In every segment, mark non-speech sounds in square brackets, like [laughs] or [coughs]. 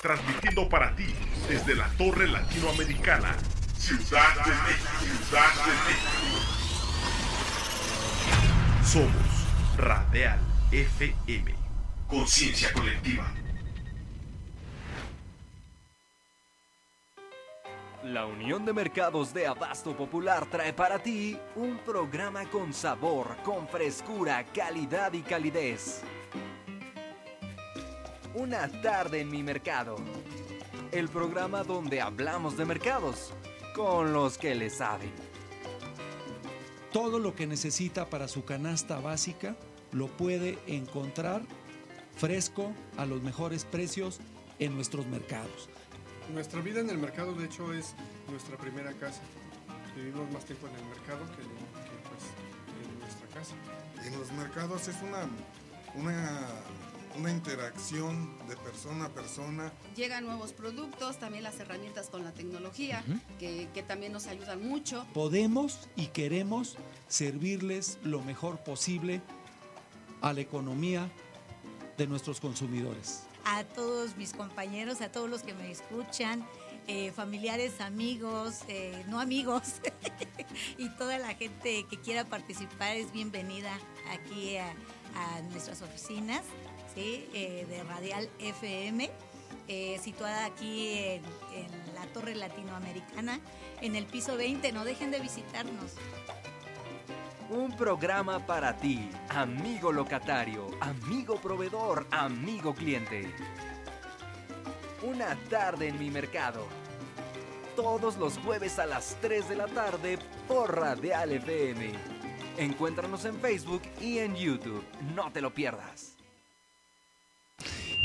transmitiendo para ti desde la Torre Latinoamericana, Ciudad de México, Ciudad de México. Somos Radial FM, conciencia colectiva. La Unión de Mercados de Abasto Popular trae para ti un programa con sabor, con frescura, calidad y calidez. Una tarde en mi mercado. El programa donde hablamos de mercados con los que le saben. Todo lo que necesita para su canasta básica lo puede encontrar fresco a los mejores precios en nuestros mercados. Nuestra vida en el mercado, de hecho, es nuestra primera casa. Vivimos más tiempo en el mercado que, que, pues, en nuestra casa. En los mercados es una, una, una interacción de persona a persona. Llegan nuevos productos, también las herramientas con la tecnología, que, que también nos ayudan mucho. Podemos y queremos servirles lo mejor posible a la economía de nuestros consumidores a todos mis compañeros, a todos los que me escuchan, eh, familiares, amigos, eh, no amigos, [laughs] y toda la gente que quiera participar es bienvenida aquí a, nuestras oficinas Eh, de Radial FM, situada aquí en, en la Torre Latinoamericana, en el piso 20. No dejen de visitarnos. Un programa para ti, amigo locatario, amigo proveedor, amigo cliente. Una tarde en mi mercado. Todos los jueves a las 3 de la tarde por Radial FM. Encuéntranos en Facebook y en YouTube. No te lo pierdas.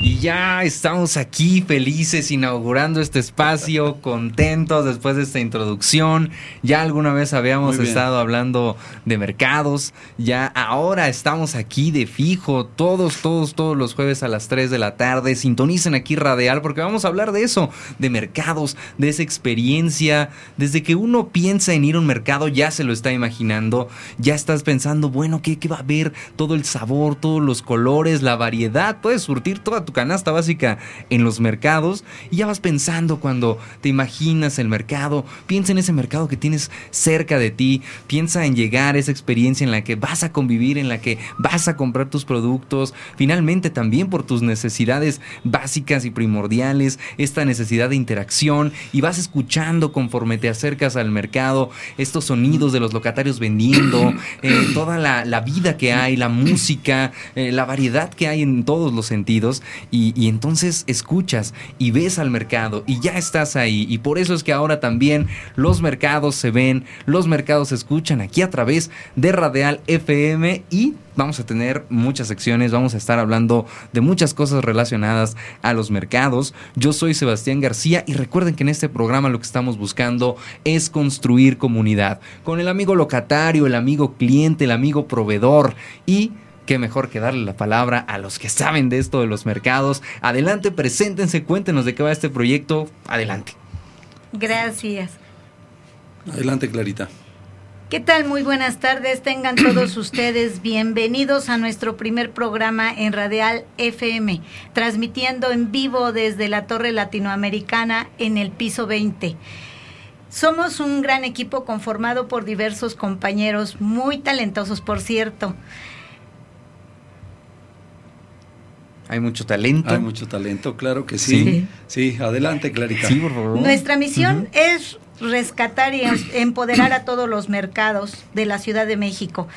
Y ya estamos aquí felices inaugurando este espacio, [laughs] contentos después de esta introducción. Ya alguna vez habíamos estado hablando de mercados, ya ahora estamos aquí de fijo, todos, todos, todos los jueves a las 3 de la tarde. Sintonicen aquí Radial porque vamos a hablar de eso, de mercados, de esa experiencia. Desde que uno piensa en ir a un mercado ya se lo está imaginando, ya estás pensando, bueno, ¿qué, qué va a haber? Todo el sabor, todos los colores, la variedad, puedes surtir toda tu canasta básica en los mercados y ya vas pensando cuando te imaginas el mercado, piensa en ese mercado que tienes cerca de ti, piensa en llegar a esa experiencia en la que vas a convivir, en la que vas a comprar tus productos, finalmente también por tus necesidades básicas y primordiales, esta necesidad de interacción y vas escuchando conforme te acercas al mercado estos sonidos de los locatarios vendiendo, [coughs] eh, toda la, vida que hay, la música, eh, la variedad que hay en todos los sentidos y, entonces escuchas y ves al mercado y ya estás ahí. Y por eso es que ahora también los mercados se ven, los mercados se escuchan aquí a través de Radial FM y vamos a tener muchas secciones, vamos a estar hablando de muchas cosas relacionadas a los mercados. Yo soy Sebastián García y recuerden que en este programa lo que estamos buscando es construir comunidad con el amigo locatario, el amigo cliente, el amigo proveedor y qué mejor que darle la palabra a los que saben de esto de los mercados. Adelante, preséntense, cuéntenos de qué va este proyecto. Adelante. Gracias. Adelante, Clarita. ¿Qué tal? Muy buenas tardes. Tengan todos [clears throat] ustedes bienvenidos a nuestro primer programa en Radial FM, transmitiendo en vivo desde la Torre Latinoamericana en el piso 20. Somos un gran equipo conformado por diversos compañeros muy talentosos, por cierto. Hay mucho talento. Hay mucho talento, claro que sí. Sí, adelante, Clarita. Sí, por favor. Nuestra misión es rescatar y em, empoderar a todos los mercados de la Ciudad de México,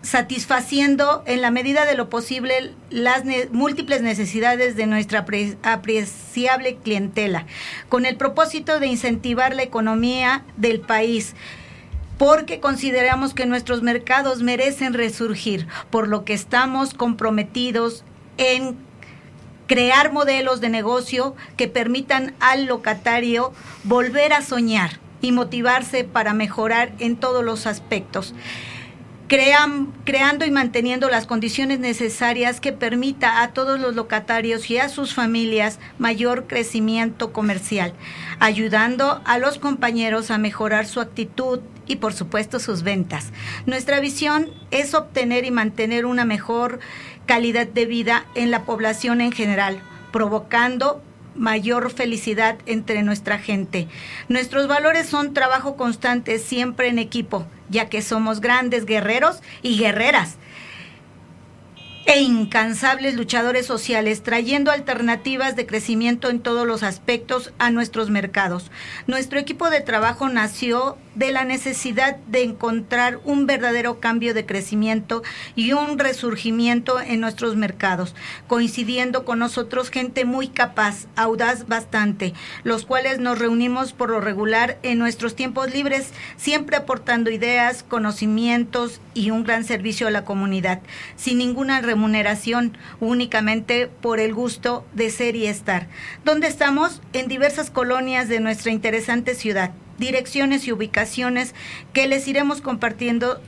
satisfaciendo en la medida de lo posible las múltiples necesidades de nuestra apreciable clientela, con el propósito de incentivar la economía del país porque consideramos que nuestros mercados merecen resurgir, por lo que estamos comprometidos en crear modelos de negocio que permitan al locatario volver a soñar y motivarse para mejorar en todos los aspectos. creando y manteniendo las condiciones necesarias que permita a todos los locatarios y a sus familias mayor crecimiento comercial, ayudando a los compañeros a mejorar su actitud y por supuesto sus ventas. Nuestra visión es obtener y mantener una mejor calidad de vida en la población en general, provocando mayor felicidad entre nuestra gente. Nuestros valores son trabajo constante, siempre en equipo, ya que somos grandes guerreros y guerreras e incansables luchadores sociales, trayendo alternativas de crecimiento en todos los aspectos a nuestros mercados. Nuestro equipo de trabajo nació de la necesidad de encontrar un verdadero cambio de crecimiento y un resurgimiento en nuestros mercados, coincidiendo con nosotros gente muy capaz, audaz bastante, los cuales nos reunimos por lo regular en nuestros tiempos libres, siempre aportando ideas, conocimientos y un gran servicio a la comunidad, sin ninguna remuneración, únicamente por el gusto de ser y estar. ¿Dónde estamos? En diversas colonias de nuestra interesante ciudad direcciones y ubicaciones que les iremos compartiendo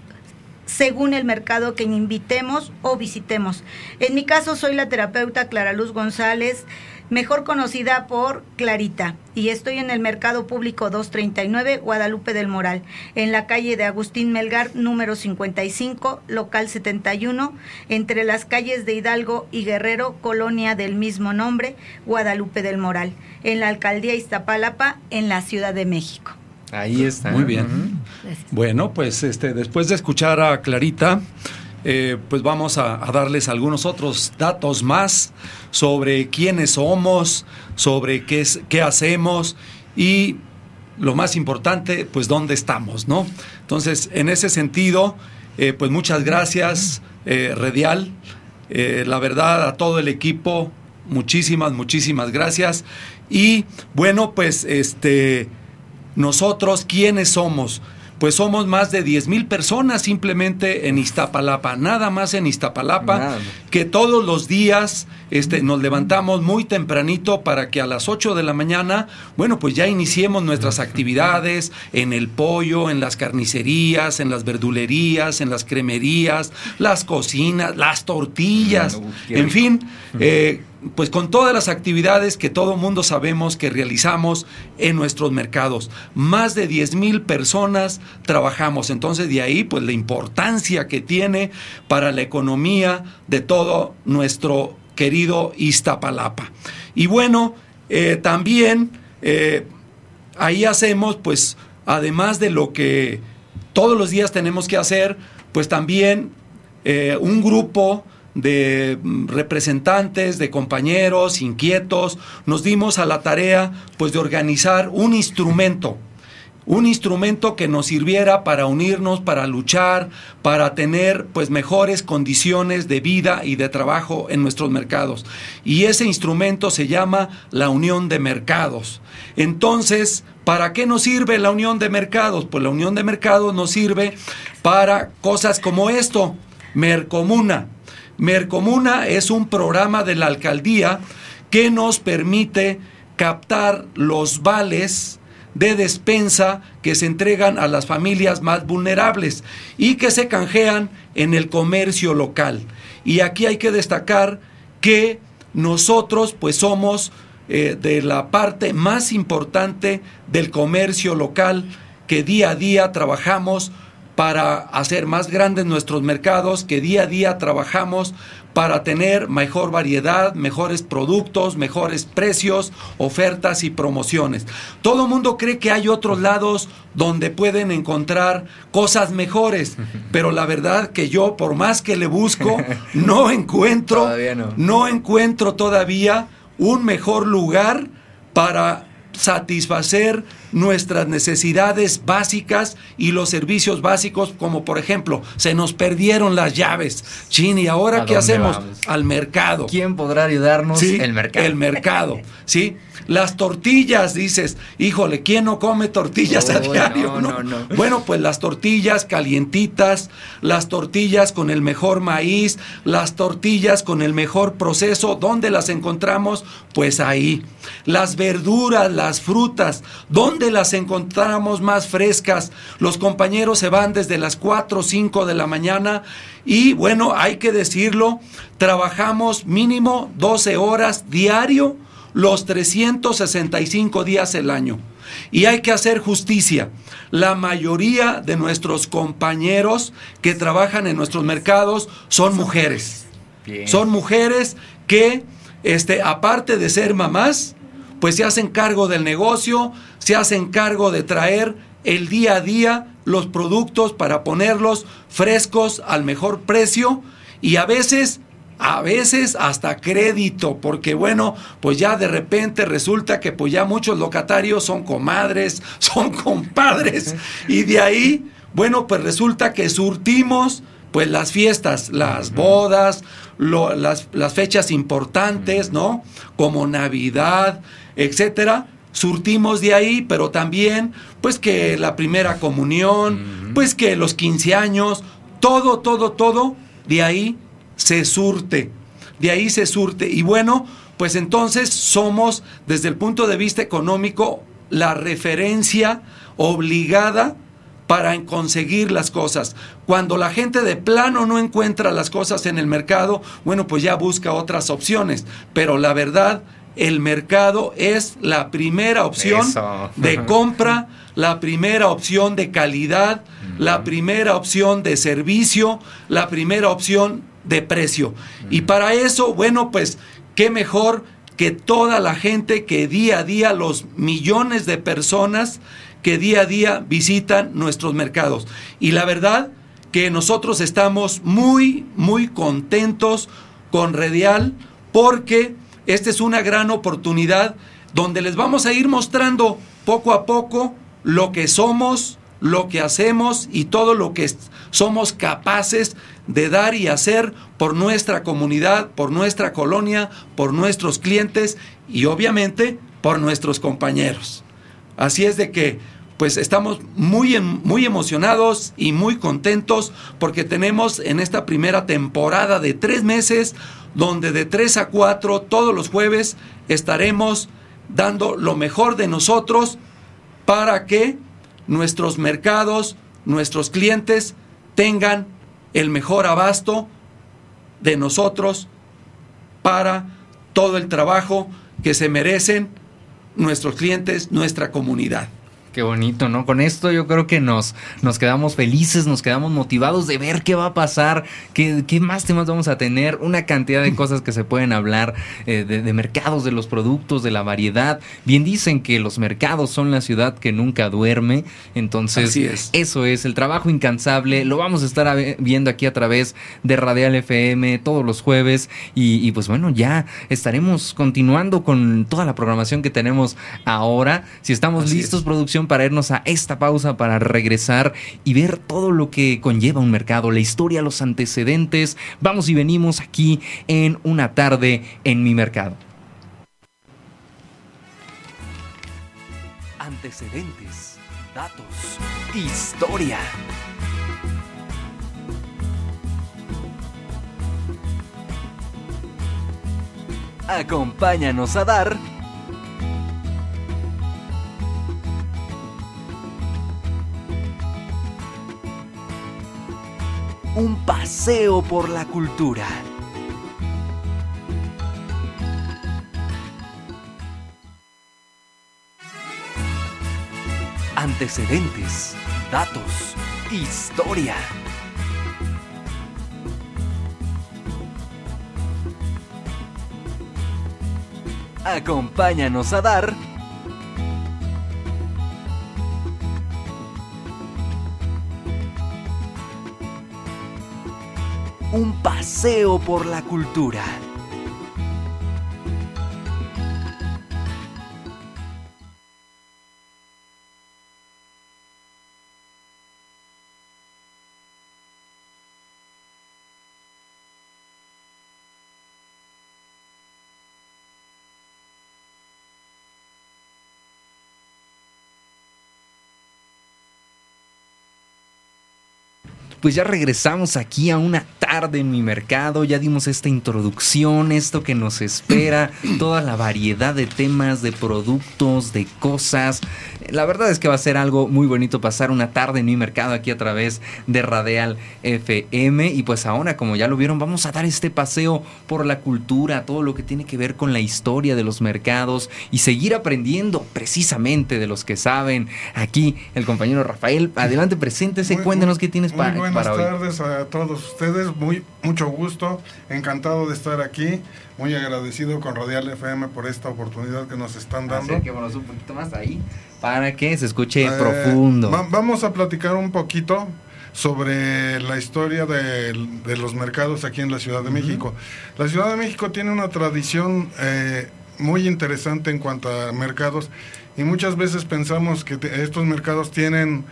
según el mercado que invitemos o visitemos. En mi caso soy la terapeuta Clara Luz González, mejor conocida por Clarita, y estoy en el Mercado Público 239 Guadalupe del Moral, en la calle de Agustín Melgar número 55, local 71, entre las calles de Hidalgo y Guerrero, colonia del mismo nombre, Guadalupe del Moral, en la alcaldía Iztapalapa, en la Ciudad de México. Ahí está. Muy bien. Bueno, pues este, después de escuchar a Clarita, eh, pues vamos a, darles algunos otros datos más sobre quiénes somos, sobre qué, es, qué hacemos y lo más importante, pues dónde estamos, ¿no? Entonces, en ese sentido, eh, pues muchas gracias, eh, Redial. la verdad, a todo el equipo, muchísimas, muchísimas gracias. Y bueno, pues este nosotros, ¿quiénes somos? Pues somos más de 10 mil personas simplemente en Iztapalapa, nada más en Iztapalapa, que todos los días este, nos levantamos muy tempranito para que a las 8 de la mañana, bueno, pues ya iniciemos nuestras actividades en el pollo, en las carnicerías, en las verdulerías, en las cremerías, las cocinas, las tortillas, en fin. Eh, pues con todas las actividades que todo mundo sabemos que realizamos en nuestros mercados. Más de 10 mil personas trabajamos. Entonces de ahí pues la importancia que tiene para la economía de todo nuestro querido Iztapalapa. Y bueno, eh, también eh, ahí hacemos pues además de lo que todos los días tenemos que hacer, pues también eh, un grupo de mm, representantes, de compañeros inquietos, nos dimos a la tarea pues de organizar un instrumento, un instrumento que nos sirviera para unirnos, para luchar, para tener pues mejores condiciones de vida y de trabajo en nuestros mercados. Y ese instrumento se llama la unión de mercados. Entonces, ¿para qué nos sirve la unión de mercados? Pues la unión de mercados nos sirve para cosas como esto, Mercomuna. Mercomuna es un programa de la alcaldía que nos permite captar los vales de despensa que se entregan a las familias más vulnerables y que se canjean en el comercio local. Y aquí hay que destacar que nosotros pues somos eh, de la parte más importante del comercio local que día a día trabajamos para hacer más grandes nuestros mercados, que día a día trabajamos para tener mejor variedad, mejores productos, mejores precios, ofertas y promociones. Todo el mundo cree que hay otros lados donde pueden encontrar cosas mejores, [laughs] pero la verdad que yo por más que le busco [laughs] no encuentro no. no encuentro todavía un mejor lugar para satisfacer nuestras necesidades básicas y los servicios básicos, como por ejemplo, se nos perdieron las llaves. Chin, ¿y ahora qué hacemos? Al mercado. ¿Quién podrá ayudarnos? El mercado. El mercado, ¿sí? Las tortillas, dices, híjole, ¿quién no come tortillas a diario? No, no, Bueno, pues las tortillas calientitas, las tortillas con el mejor maíz, las tortillas con el mejor proceso, ¿dónde las encontramos? Pues ahí. Las verduras, las frutas, ¿dónde las encontramos más frescas? Los compañeros se van desde las 4 o 5 de la mañana y bueno, hay que decirlo, trabajamos mínimo 12 horas diario los 365 días del año. Y hay que hacer justicia. La mayoría de nuestros compañeros que trabajan en nuestros mercados son mujeres. Son mujeres que, este, aparte de ser mamás, pues se hacen cargo del negocio, se hacen cargo de traer el día a día los productos para ponerlos frescos al mejor precio y a veces a veces hasta crédito, porque bueno, pues ya de repente resulta que pues ya muchos locatarios son comadres, [laughs] son compadres, y de ahí, bueno, pues resulta que surtimos pues las fiestas, las bodas, las, las, fechas importantes, ¿no? Como Navidad, etcétera, surtimos de ahí, pero también, pues que la primera comunión, pues que los 15 años, todo, todo, todo, de ahí se surte, de ahí se surte. Y bueno, pues entonces somos, desde el punto de vista económico, la referencia obligada para conseguir las cosas. Cuando la gente de plano no encuentra las cosas en el mercado, bueno, pues ya busca otras opciones. Pero la verdad, el mercado es la primera opción de [laughs] compra, la primera opción de calidad, la primera opción de servicio, la primera opción de precio. Y para eso, bueno, pues qué mejor que toda la gente que día a día, los millones de personas que día a día visitan nuestros mercados. Y la verdad que nosotros estamos muy, muy contentos con Redial porque esta es una gran oportunidad donde les vamos a ir mostrando poco a poco lo que somos, lo que hacemos y todo lo que somos capaces de dar y hacer por nuestra comunidad, por nuestra colonia, por nuestros clientes y obviamente por nuestros compañeros. Así es de que pues estamos muy, muy emocionados y muy contentos porque tenemos en esta primera temporada de tres meses, donde de tres a cuatro todos los jueves estaremos dando lo mejor de nosotros para que nuestros mercados, nuestros clientes tengan el mejor abasto de nosotros para todo el trabajo que se merecen nuestros clientes, nuestra comunidad. Qué bonito, ¿no? Con esto yo creo que nos, nos quedamos felices, nos quedamos motivados de ver qué va a pasar, qué, qué más temas vamos a tener, una cantidad de cosas que se pueden hablar eh, de, mercados, de los productos, de la variedad. Bien dicen que los mercados son la ciudad que nunca duerme, entonces es. eso es el trabajo incansable, lo vamos a estar viendo aquí a través de Radial FM todos los jueves y, y pues bueno, ya estaremos continuando con toda la programación que tenemos ahora. Si estamos listos, producción para irnos a esta pausa para regresar y ver todo lo que conlleva un mercado, la historia, los antecedentes. Vamos y venimos aquí en una tarde en mi mercado. Antecedentes, datos, historia. Acompáñanos a dar un paseo por la cultura. Antecedentes, datos, historia. Acompáñanos a dar paseo por la cultura. Pues ya regresamos aquí a una tarde en mi mercado, ya dimos esta introducción, esto que nos espera, [clears throat] toda la variedad de temas, de productos, de cosas. La verdad es que va a ser algo muy bonito pasar una tarde en mi mercado aquí a través de Radial FM y pues ahora como ya lo vieron vamos a dar este paseo por la cultura, todo lo que tiene que ver con la historia de los mercados y seguir aprendiendo precisamente de los que saben. Aquí el compañero Rafael, adelante, preséntese, cuéntenos qué tienes para buenas para hoy. tardes a todos ustedes. Muy, mucho gusto. Encantado de estar aquí. Muy agradecido con Radial FM por esta oportunidad que nos están dando. Acerquémonos un poquito más ahí para que se escuche Eh, profundo. va- vamos a platicar un poquito sobre la historia de, de los mercados aquí en la Ciudad de México. La Ciudad de México tiene una tradición eh, muy interesante en cuanto a mercados y muchas veces pensamos que te- estos mercados tienen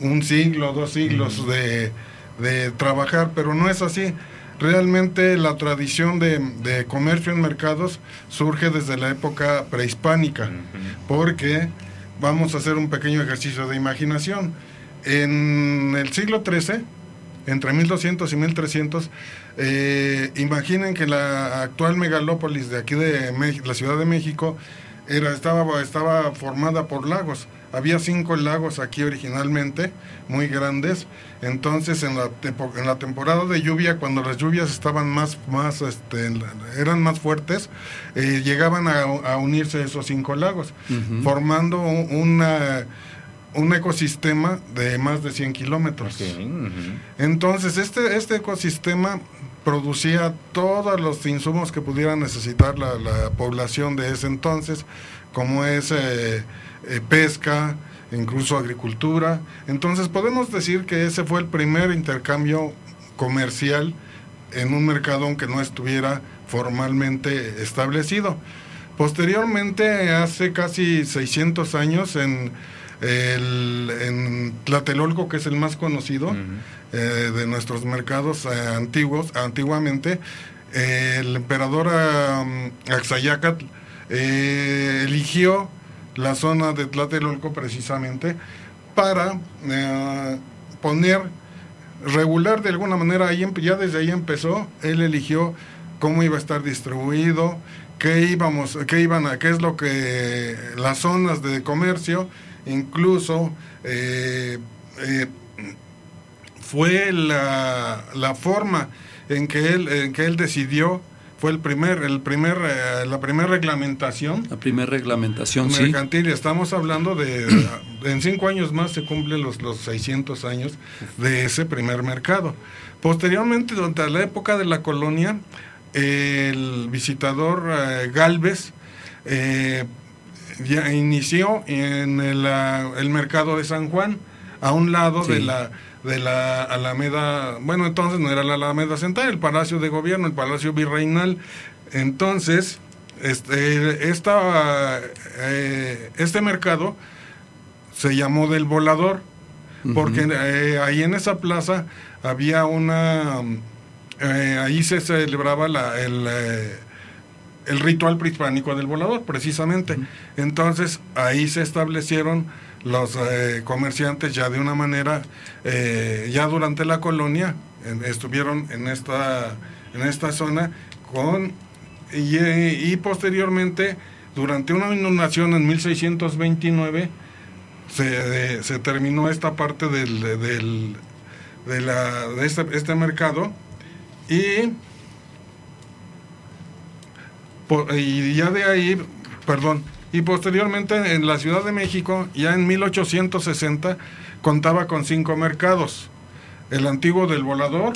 un siglo, dos siglos de, de trabajar, pero no es así. Realmente la tradición de, de comercio en mercados surge desde la época prehispánica, porque vamos a hacer un pequeño ejercicio de imaginación. En el siglo XIII, entre 1200 y 1300, eh, imaginen que la actual megalópolis de aquí de la Ciudad de México era, estaba, estaba formada por lagos. Había cinco lagos aquí originalmente, muy grandes. Entonces, en la, en la temporada de lluvia, cuando las lluvias estaban más, más este, eran más fuertes, eh, llegaban a, a unirse esos cinco lagos, formando un, una- un ecosistema de más de 100 kilómetros. Entonces, este, este ecosistema producía todos los insumos que pudiera necesitar la, la población de ese entonces, como es eh, eh, pesca, incluso agricultura. Entonces, podemos decir que ese fue el primer intercambio comercial en un mercado aunque no estuviera formalmente establecido. Posteriormente, hace casi 600 años, en, el, en Tlatelolco, que es el más conocido, eh, de nuestros mercados eh, antiguos, antiguamente, eh, el emperador Axayacatl eh, eligió la zona de Tlatelolco precisamente para eh, poner, regular de alguna manera, ahí, ya desde ahí empezó, él eligió cómo iba a estar distribuido, qué íbamos, qué iban a, qué es lo que las zonas de comercio, incluso eh, eh, fue la, la forma en que él en que él decidió fue el primer el primer eh, la primera reglamentación La primera reglamentación, sí. mercantil estamos hablando de [coughs] en cinco años más se cumplen los los 600 años de ese primer mercado posteriormente durante la época de la colonia el visitador eh, Galvez eh, ya inició en el, el mercado de San Juan a un lado Sí. de la de la Alameda, bueno, entonces no era la Alameda Central, el Palacio de Gobierno, el Palacio Virreinal. Entonces, este, esta, eh, este mercado se llamó del volador, porque eh, ahí en esa plaza había una, eh, ahí se celebraba la, el, el ritual prehispánico del volador, precisamente. Entonces, ahí se establecieron los eh, comerciantes ya de una manera, eh, ya durante la colonia, estuvieron en esta, en esta zona con, y, eh, y posteriormente, durante una inundación en 1629, se, se terminó esta parte del, del- de, la, de este, este mercado y y ya de ahí, perdón, y posteriormente en la Ciudad de México, ya en 1860, contaba con cinco mercados. El antiguo del Volador,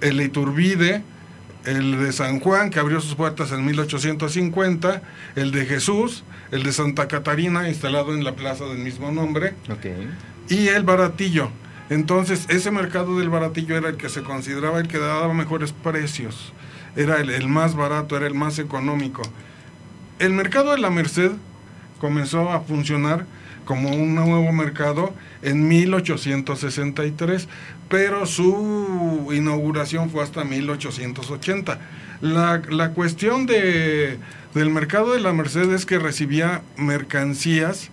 el Iturbide, el de San Juan, que abrió sus puertas en 1850, el de Jesús, el de Santa Catarina, instalado en la plaza del mismo nombre, y el baratillo. Entonces, ese mercado del baratillo era el que se consideraba el que daba mejores precios. Era el, el más barato, era el más económico. El mercado de la Merced comenzó a funcionar como un nuevo mercado en 1863, pero su inauguración fue hasta 1880. La, la cuestión de, del mercado de la Merced es que recibía mercancías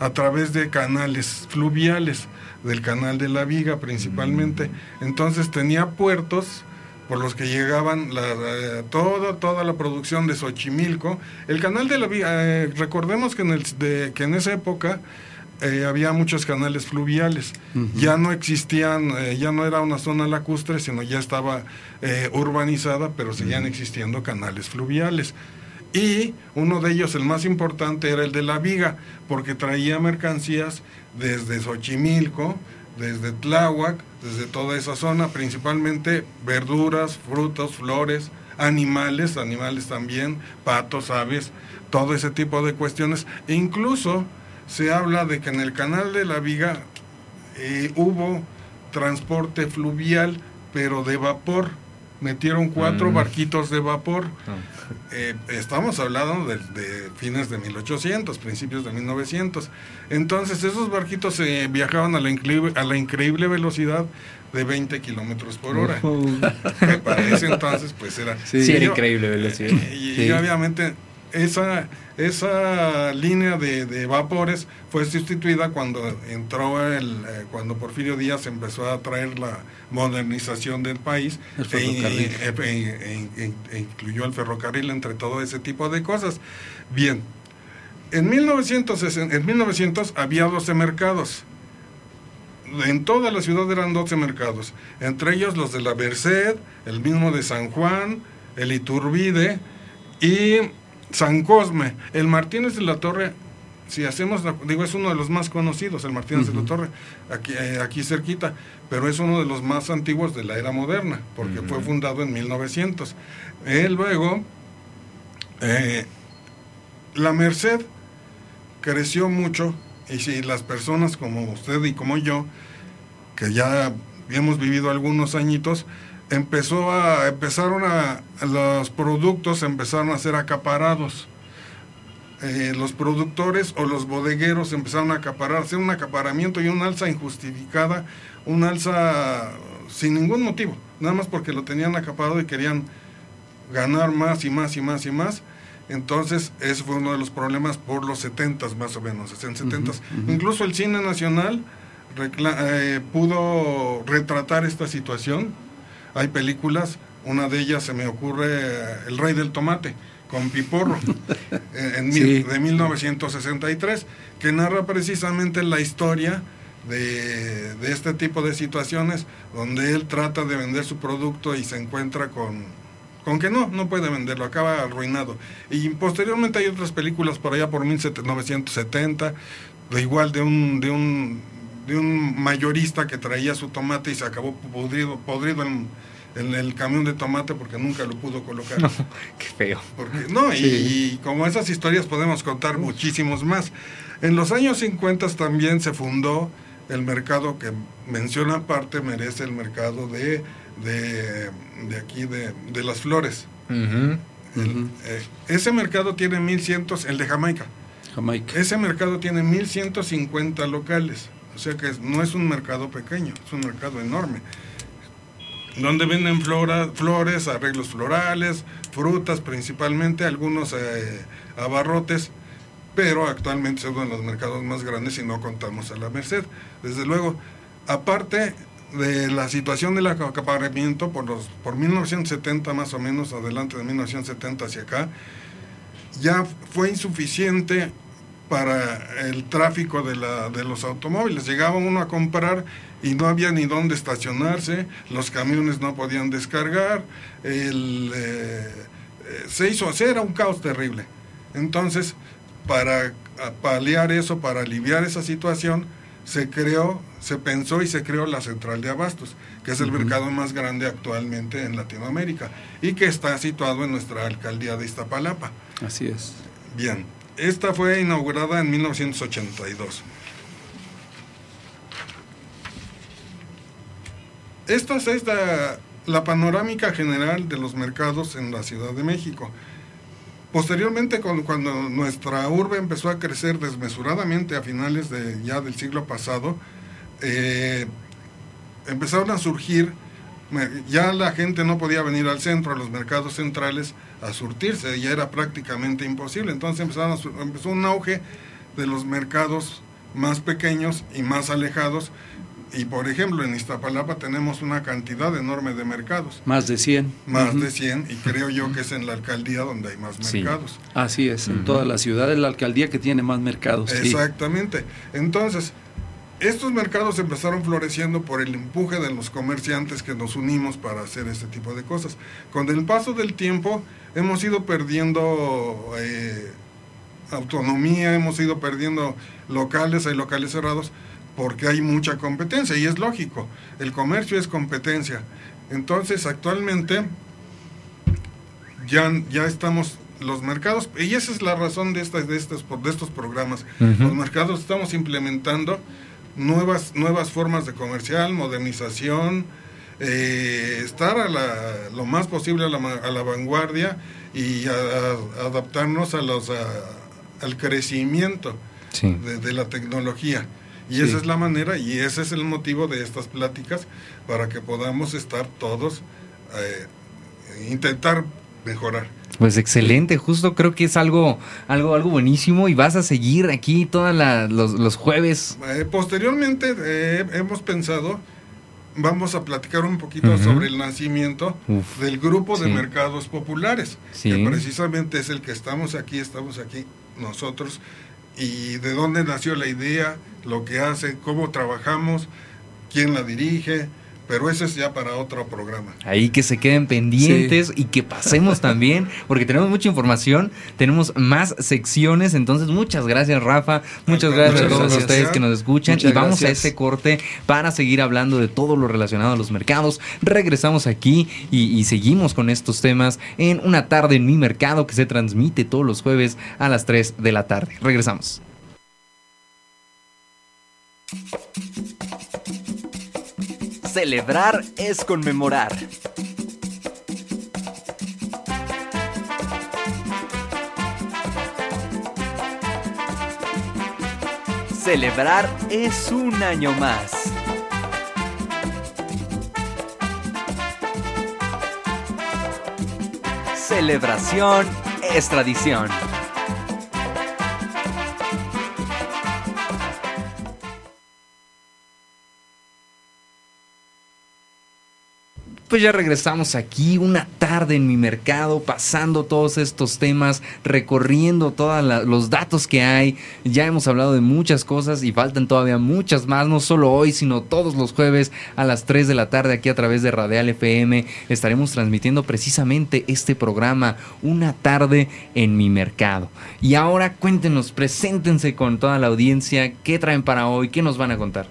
a través de canales fluviales, del canal de la Viga principalmente. Entonces tenía puertos por los que llegaban la, eh, toda, toda la producción de Xochimilco. El canal de la Viga, eh, recordemos que en, el, de, que en esa época eh, había muchos canales fluviales. Ya no existían, eh, ya no era una zona lacustre, sino ya estaba eh, urbanizada, pero seguían existiendo canales fluviales. Y uno de ellos, el más importante, era el de la Viga, porque traía mercancías desde Xochimilco desde Tláhuac, desde toda esa zona, principalmente verduras, frutos, flores, animales, animales también, patos, aves, todo ese tipo de cuestiones. E incluso se habla de que en el canal de la Viga eh, hubo transporte fluvial, pero de vapor. Metieron cuatro mm. barquitos de vapor. Ah. Eh, estamos hablando de, fines de 1800, principios de 1900. Entonces esos barquitos se viajaban a la, increíble, a la increíble velocidad de 20 kilómetros por hora. Que para ese entonces pues era... Sí, era increíble velocidad. y obviamente esa, esa línea de, vapores fue sustituida cuando entró el, eh, cuando Porfirio Díaz empezó a traer la modernización del país e, e, e, e, incluyó el ferrocarril entre todo ese tipo de cosas. Bien, en 1900, en 1900 había 12 mercados. En toda la ciudad eran 12 mercados, entre ellos los de la Merced, el mismo de San Juan, el Iturbide y San Cosme, el Martínez de la Torre, si hacemos, digo, es uno de los más conocidos, el Martínez de la Torre, aquí, eh, aquí cerquita, pero es uno de los más antiguos de la era moderna, porque fue fundado en 1900. Eh, luego, eh, la Merced creció mucho, y si las personas como usted y como yo, que ya hemos vivido algunos añitos, empezó a, empezaron a, los productos empezaron a ser acaparados. Eh, los productores o los bodegueros empezaron a acaparar, hacer un acaparamiento y un alza injustificada, un alza sin ningún motivo, nada más porque lo tenían acaparado y querían ganar más y más y más y más. Entonces, ese fue uno de los problemas por los 70 más o menos, en 70 Incluso el cine nacional eh, pudo retratar esta situación hay películas, una de ellas se me ocurre El Rey del Tomate, con Piporro, [laughs] en, de 1963, que narra precisamente la historia de, este tipo de situaciones donde él trata de vender su producto y se encuentra con, con que no, no puede venderlo, acaba arruinado. Y posteriormente hay otras películas por allá por 1970, de igual de un, de un de un mayorista que traía su tomate y se acabó podrido, podrido en, el camión de tomate porque nunca lo pudo colocar. [laughs] qué feo. Porque, no, y, como esas historias podemos contar muchísimos más. En los años 50 también se fundó el mercado que menciona aparte, merece el mercado de, de, aquí, de, las flores. Eh, ese mercado tiene 1100, el de Jamaica. Jamaica. Ese mercado tiene 1150 locales. O sea que no es un mercado pequeño, es un mercado enorme. Donde venden flora, flores, arreglos florales, frutas principalmente, algunos eh, abarrotes, pero actualmente es uno de los mercados más grandes y no contamos a la Merced. Desde luego, aparte de la situación del acaparamiento por, los, por 1970 más o menos, adelante de 1970 hacia acá, ya fue insuficiente para el tráfico de, la, de los automóviles. Llegaba uno a comprar y no había ni dónde estacionarse, los camiones no podían descargar, el, eh, eh, se hizo, era un caos terrible. Entonces, para paliar eso, para aliviar esa situación, se creó, se pensó y se creó la central de abastos, que es el mercado más grande actualmente en Latinoamérica y que está situado en nuestra alcaldía de Iztapalapa. Así es. Bien, esta fue inaugurada en 1982. Esta es la, panorámica general de los mercados en la Ciudad de México. Posteriormente, cuando, nuestra urbe empezó a crecer desmesuradamente a finales de, ya del siglo pasado, eh, empezaron a surgir, ya la gente no podía venir al centro, a los mercados centrales, a surtirse, ya era prácticamente imposible. Entonces empezaron empezó un auge de los mercados más pequeños y más alejados. Y por ejemplo, en Iztapalapa tenemos una cantidad enorme de mercados. Más de 100. Más de 100, y creo yo que es en la alcaldía donde hay más mercados. Así es, en toda la ciudad es la alcaldía que tiene más mercados. Exactamente. Entonces, estos mercados empezaron floreciendo por el empuje de los comerciantes que nos unimos para hacer este tipo de cosas. Con el paso del tiempo hemos ido perdiendo eh, autonomía, hemos ido perdiendo locales, hay locales cerrados, porque hay mucha competencia y es lógico, el comercio es competencia. Entonces, actualmente ya, ya estamos los mercados, y esa es la razón de, estas, de, estos, de estos programas. Los mercados estamos implementando nuevas, nuevas formas de comercial, modernización, eh, estar a la, lo más posible a la, a la vanguardia y adaptarnos a los, al crecimiento de, la tecnología. Y esa es la manera y ese es el motivo de estas pláticas para que podamos estar todos, eh, intentar mejorar. Pues excelente, justo creo que es algo, algo, algo buenísimo y vas a seguir aquí todos los, los, jueves. Eh, posteriormente eh, hemos pensado, vamos a platicar un poquito sobre el nacimiento del grupo de mercados populares, que precisamente es el que estamos aquí, estamos aquí nosotros, y de dónde nació la idea, lo que hace, cómo trabajamos, quién la dirige, pero ese es ya para otro programa. Ahí que se queden pendientes y que pasemos también, porque tenemos mucha información, tenemos más secciones, entonces muchas gracias Rafa, muchas gracias a todos ustedes que nos escuchan y vamos a ese corte para seguir hablando de todo lo relacionado a los mercados. Regresamos aquí y, y seguimos con estos temas en una tarde en mi mercado que se transmite todos los jueves a las 3 de la tarde. Regresamos. Celebrar es conmemorar. Celebrar es un año más. Celebración es tradición. Pues ya regresamos aquí una tarde en mi mercado, pasando todos estos temas, recorriendo todos los datos que hay. Ya hemos hablado de muchas cosas y faltan todavía muchas más, no solo hoy, sino todos los jueves a las 3 de la tarde aquí a través de Radial FM. Estaremos transmitiendo precisamente este programa, Una tarde en mi mercado. Y ahora cuéntenos, preséntense con toda la audiencia, qué traen para hoy, qué nos van a contar.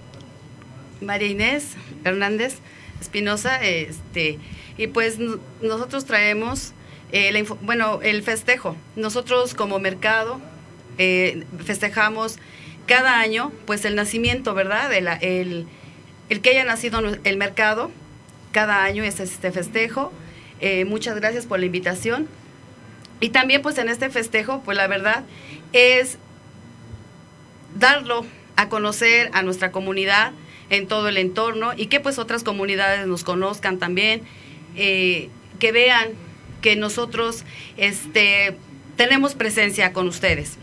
María Inés Hernández Espinosa, este, y pues nosotros traemos, eh, bueno, el festejo. Nosotros como mercado eh, festejamos cada año, pues el nacimiento, ¿verdad? el, el, que haya nacido el mercado, cada año es este festejo. Eh, muchas gracias por la invitación. Y también pues en este festejo, pues la verdad es darlo a conocer a nuestra comunidad, en todo el entorno y que pues otras comunidades nos conozcan también, eh, que vean que nosotros este, tenemos presencia con ustedes.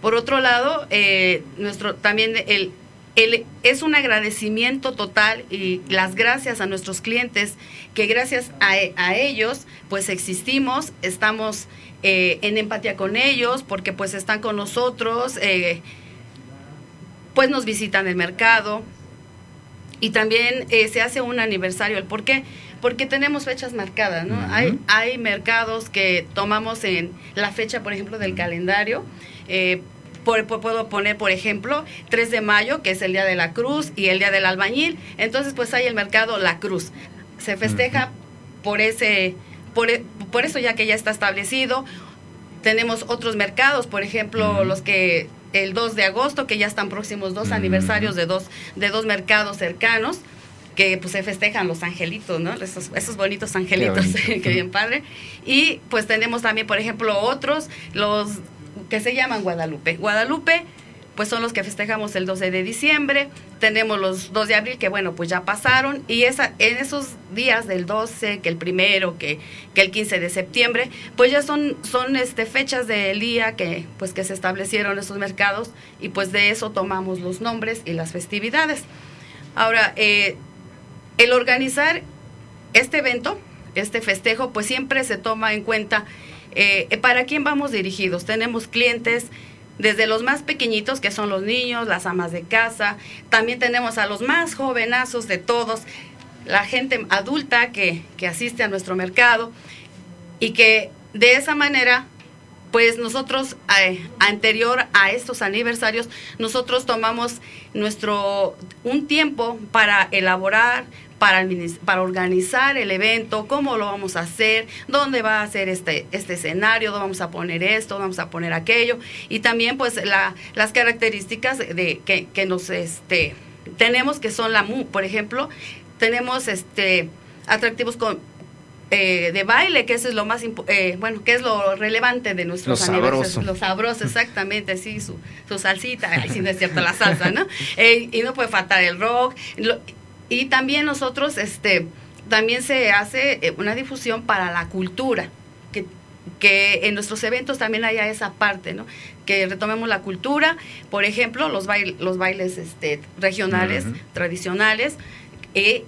Por otro lado, eh, nuestro, también el, el, es un agradecimiento total y las gracias a nuestros clientes, que gracias a, ellos pues existimos, estamos eh, en empatía con ellos, porque pues están con nosotros pues nos visitan el mercado y también eh, se hace un aniversario. ¿El por qué? Porque tenemos fechas marcadas, ¿no? hay, hay mercados que tomamos en la fecha, por ejemplo, del calendario. Eh, puedo poner, por ejemplo, 3 de mayo, que es el Día de la Cruz, y el Día del Albañil. Entonces, pues hay el mercado La Cruz. Se festeja por ese, por, e, por, eso ya que ya está establecido. Tenemos otros mercados, por ejemplo, los que el 2 de agosto, que ya están próximos dos aniversarios de dos, de dos mercados cercanos que pues se festejan los angelitos, ¿no? Esos, esos bonitos angelitos, [laughs] que bien padre. Y pues tenemos también, por ejemplo, otros, los que se llaman Guadalupe. Guadalupe pues son los que festejamos el 12 de diciembre, tenemos los 2 de abril que bueno, pues ya pasaron y esa, en esos días del 12, que el primero, que, que el 15 de septiembre, pues ya son, son este, fechas del día que, pues que se establecieron esos mercados y pues de eso tomamos los nombres y las festividades. Ahora, eh, el organizar este evento, este festejo, pues siempre se toma en cuenta eh, para quién vamos dirigidos. Tenemos clientes desde los más pequeñitos, que son los niños, las amas de casa, también tenemos a los más jovenazos de todos, la gente adulta que, asiste a nuestro mercado y que de esa manera pues nosotros, eh, anterior a estos aniversarios, nosotros tomamos nuestro, un tiempo para elaborar, para, para organizar el evento, cómo lo vamos a hacer, dónde va a ser este, este escenario, dónde vamos a poner esto, dónde vamos a poner aquello, y también pues la, las características de, que, que nos este, tenemos, que son la MU, por ejemplo, tenemos este atractivos con eh, de baile, que eso es lo más, eh, bueno, que es lo relevante de nuestros aniversarios. Lo sabroso, exactamente, sí, su, su salsita, si no es cierto la salsa, ¿no? [laughs] Eh, y no puede faltar el rock. Y también nosotros, este, también se hace una difusión para la cultura, que, que en nuestros eventos también haya esa parte, ¿no? Que retomemos la cultura, por ejemplo, los, los bailes este, regionales, tradicionales, y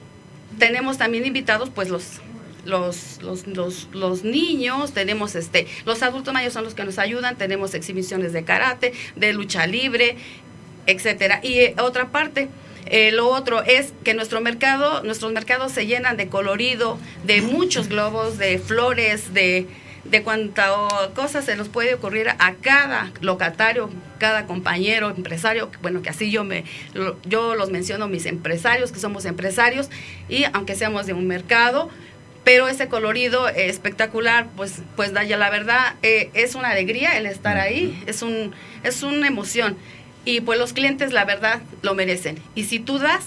tenemos también invitados, pues, los los, los, los, los, niños, tenemos este, los adultos mayores son los que nos ayudan, tenemos exhibiciones de karate, de lucha libre, etcétera. Y eh, otra parte, eh, lo otro es que nuestro mercado, nuestros mercados se llenan de colorido, de muchos globos, de flores, de, de cuánta cosa se nos puede ocurrir a cada locatario, cada compañero, empresario, bueno, que así yo me yo los menciono mis empresarios, que somos empresarios y aunque seamos de un mercado, pero ese colorido espectacular, pues, pues ya la verdad, eh, es una alegría el estar ahí, es, un, es una emoción. Y pues los clientes, la verdad, lo merecen. Y si tú das,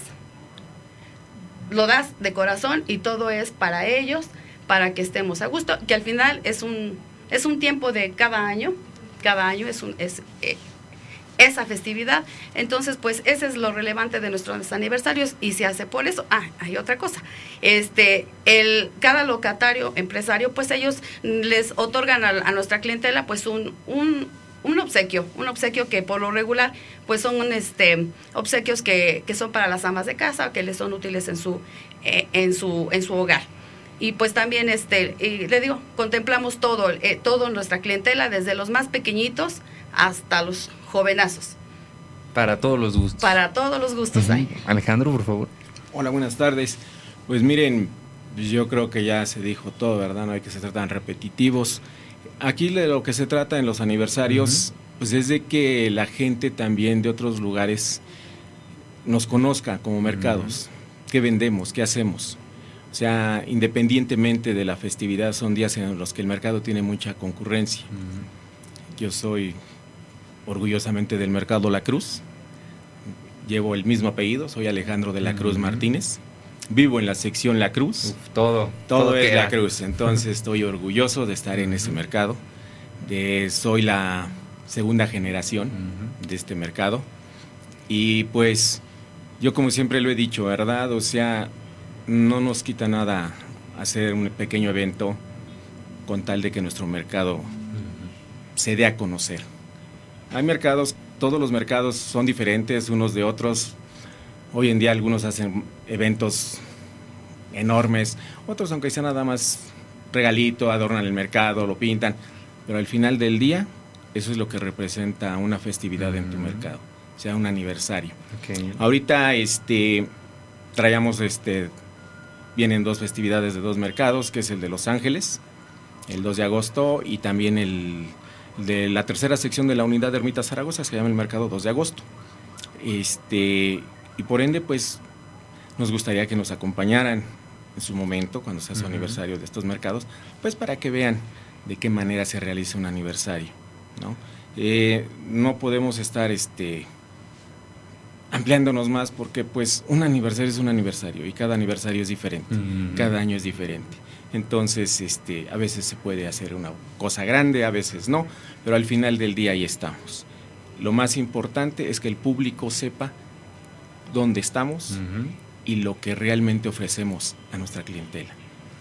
lo das de corazón y todo es para ellos, para que estemos a gusto, que al final es un, es un tiempo de cada año, cada año es un, es, eh, esa festividad. Entonces, pues ese es lo relevante de nuestros aniversarios y se hace por eso. Ah, hay otra cosa. Este, el, cada locatario, empresario, pues ellos les otorgan a, nuestra clientela pues un, un, un, obsequio, un obsequio que por lo regular pues son este, obsequios que, que son para las amas de casa, que les son útiles en su, eh, en su, en su hogar y pues también este y le digo contemplamos todo eh, todo nuestra clientela desde los más pequeñitos hasta los jovenazos. Para todos los gustos. Para todos los gustos. Alejandro, por favor. Hola, buenas tardes. Pues miren, yo creo que ya se dijo todo, ¿verdad? No hay que ser tan repetitivos. Aquí de lo que se trata en los aniversarios, pues es de que la gente también de otros lugares nos conozca como mercados. ¿Qué vendemos? ¿Qué hacemos? O sea, independientemente de la festividad, son días en los que el mercado tiene mucha concurrencia. Yo soy orgullosamente del Mercado La Cruz. Llevo el mismo apellido, soy Alejandro de la Cruz Martínez. Vivo en la sección La Cruz. todo. Todo, es La Cruz. [laughs] Entonces estoy orgulloso de estar en ese mercado. De, soy la segunda generación de este mercado. Y pues yo como siempre lo he dicho, ¿verdad? O sea, no nos quita nada hacer un pequeño evento con tal de que nuestro mercado se dé a conocer. Hay mercados, todos los mercados son diferentes unos de otros. Hoy en día algunos hacen eventos enormes, otros aunque sea nada más regalito, adornan el mercado, lo pintan, pero al final del día eso es lo que representa una festividad en tu mercado, o sea, un aniversario. Ahorita este traíamos este vienen dos festividades de dos mercados, que es el de Los Ángeles, el 2 de agosto y también el de la tercera sección de la unidad de Ermita Zaragoza, se llama el mercado 2 de agosto. Este, y por ende, pues nos gustaría que nos acompañaran en su momento, cuando sea su aniversario de estos mercados, pues para que vean de qué manera se realiza un aniversario. No, eh, no podemos estar este, ampliándonos más porque pues un aniversario es un aniversario y cada aniversario es diferente, cada año es diferente. Entonces, este, a veces se puede hacer una cosa grande, a veces no, pero al final del día ahí estamos. Lo más importante es que el público sepa dónde estamos y lo que realmente ofrecemos a nuestra clientela.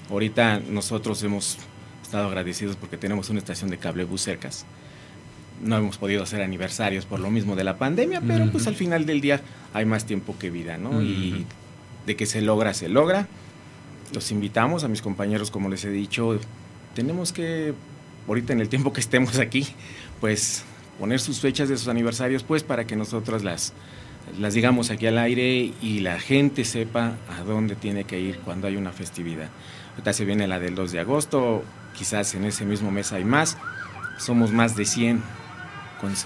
Ahorita nosotros hemos estado agradecidos porque tenemos una estación de cable bus cercas. No hemos podido hacer aniversarios por lo mismo de la pandemia, pero pues al final del día hay más tiempo que vida, ¿no? Y de que se logra, se logra los invitamos a mis compañeros, como les he dicho, tenemos que, ahorita en el tiempo que estemos aquí, pues poner sus fechas de sus aniversarios, pues para que nosotros las, las digamos aquí al aire y la gente sepa a dónde tiene que ir cuando hay una festividad. Ahorita se viene la del 2 de agosto, quizás en ese mismo mes hay más, somos más de 100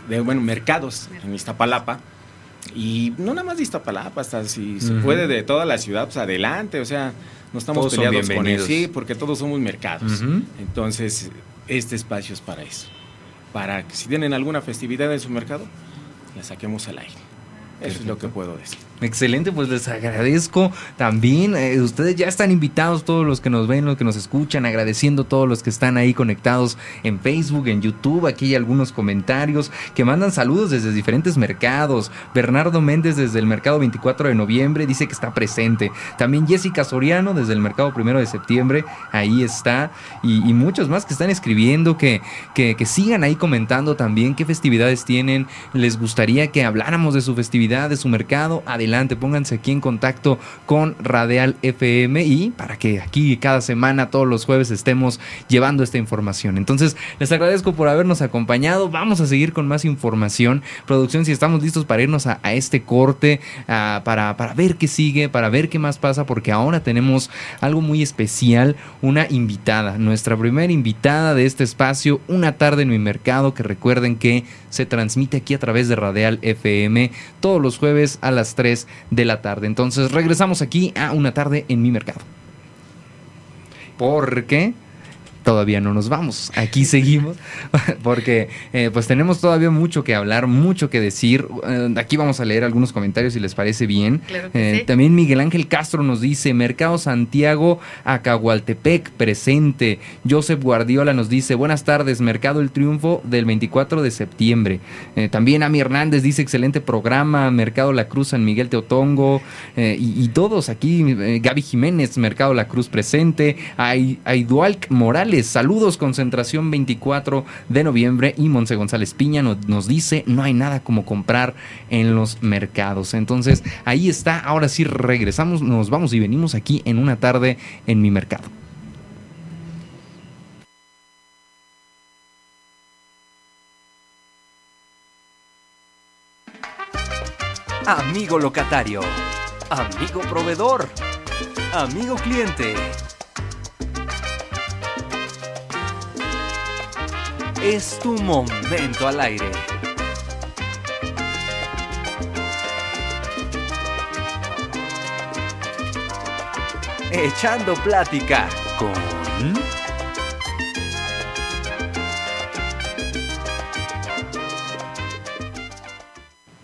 de, bueno, mercados en Iztapalapa. Y no nada más de Iztapalapa, hasta si se puede de toda la ciudad, pues adelante, o sea, no estamos peleados con eso, sí, porque todos somos mercados. Entonces, este espacio es para eso, para que si tienen alguna festividad en su mercado, la saquemos al aire. Eso es lo que puedo decir. Excelente, pues les agradezco también. Eh, ustedes ya están invitados, todos los que nos ven, los que nos escuchan, agradeciendo a todos los que están ahí conectados en Facebook, en YouTube. Aquí hay algunos comentarios que mandan saludos desde diferentes mercados. Bernardo Méndez desde el mercado 24 de noviembre dice que está presente. También Jessica Soriano desde el mercado 1 de septiembre, ahí está. Y, muchos más que están escribiendo, que, que, que sigan ahí comentando también qué festividades tienen. Les gustaría que habláramos de su festividad, de su mercado. Adelante pónganse aquí en contacto con Radial FM y para que aquí cada semana, todos los jueves, estemos llevando esta información. Entonces, les agradezco por habernos acompañado. Vamos a seguir con más información. Producción, si estamos listos para irnos a, este corte, para, para ver qué sigue, para ver qué más pasa, porque ahora tenemos algo muy especial, una invitada, nuestra primera invitada de este espacio, una tarde en mi mercado, que recuerden que se transmite aquí a través de Radial FM todos los jueves a las 3 de la tarde. Entonces regresamos aquí a una tarde en mi mercado. Porque todavía no nos vamos. Aquí seguimos [laughs] porque eh, pues tenemos todavía mucho que hablar, mucho que decir. Eh, aquí vamos a leer algunos comentarios si les parece bien. Eh, también Miguel Ángel Castro nos dice, Mercado Santiago, Acahualtepec, presente. Joseph Guardiola nos dice, buenas tardes, Mercado El Triunfo del 24 de septiembre. también Ami Hernández dice, excelente programa, Mercado La Cruz San Miguel Teotongo. Y, y, todos aquí, Gaby Jiménez, Mercado La Cruz presente. Aidualc Morales Saludos, concentración 24 de noviembre. Y Monse González Piña nos, dice: no hay nada como comprar en los mercados. Entonces, ahí está. Ahora sí regresamos, nos vamos y venimos aquí en una tarde en mi mercado. Amigo locatario, amigo proveedor, amigo cliente. Es tu momento al aire. Echando plática con...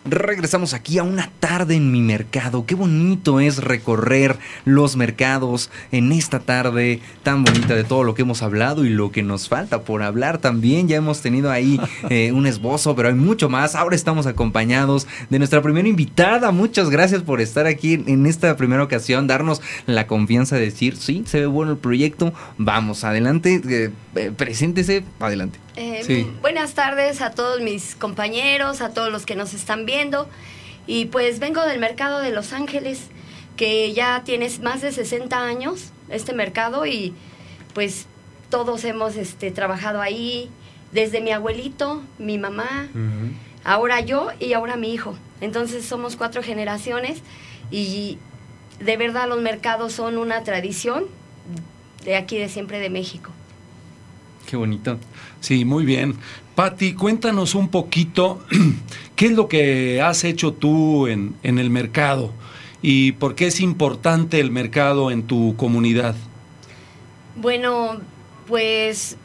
Regresamos aquí a una tarde en mi mercado. Qué bonito es recorrer los mercados en esta tarde tan bonita de todo lo que hemos hablado y lo que nos falta por hablar también. Ya hemos tenido ahí [laughs] eh, un esbozo, pero hay mucho más. Ahora estamos acompañados de nuestra primera invitada. Muchas gracias por estar aquí en esta primera ocasión, darnos la confianza de decir, sí, se ve bueno el proyecto. Vamos, adelante, eh, eh, preséntese, adelante. Eh, buenas tardes a todos mis compañeros, a todos los que nos están viendo. Y pues vengo del mercado de Los Ángeles, que ya tiene más de 60 años este mercado y pues todos hemos este, trabajado ahí, desde mi abuelito, mi mamá, ahora yo y ahora mi hijo. Entonces somos cuatro generaciones y de verdad los mercados son una tradición de aquí de siempre de México. Qué bonito. Sí, muy bien. Patti, cuéntanos un poquito [clears throat] qué es lo que has hecho tú en, en el mercado y por qué es importante el mercado en tu comunidad. Bueno, pues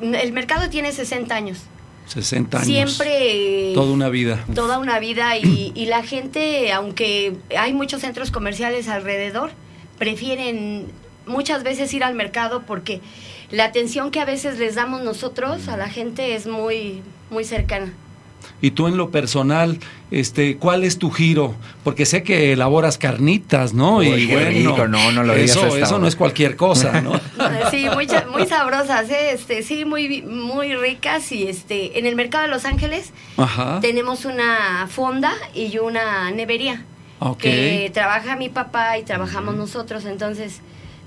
el mercado tiene 60 años. 60 años. Siempre. Toda una vida. Toda una vida y, [clears throat] y, la gente, aunque hay muchos centros comerciales alrededor, prefieren muchas veces ir al mercado porque la atención que a veces les damos nosotros a la gente es muy, muy cercana. Y tú en lo personal, este, ¿cuál es tu giro? Porque sé que elaboras carnitas, ¿no? y bueno, no, no lo eso, eso no es cualquier cosa, ¿no? [laughs] sí, muy, muy sabrosas, ¿eh? este, sí, muy, muy ricas y este, en el mercado de Los Ángeles tenemos una fonda y una nevería que trabaja mi papá y trabajamos nosotros, entonces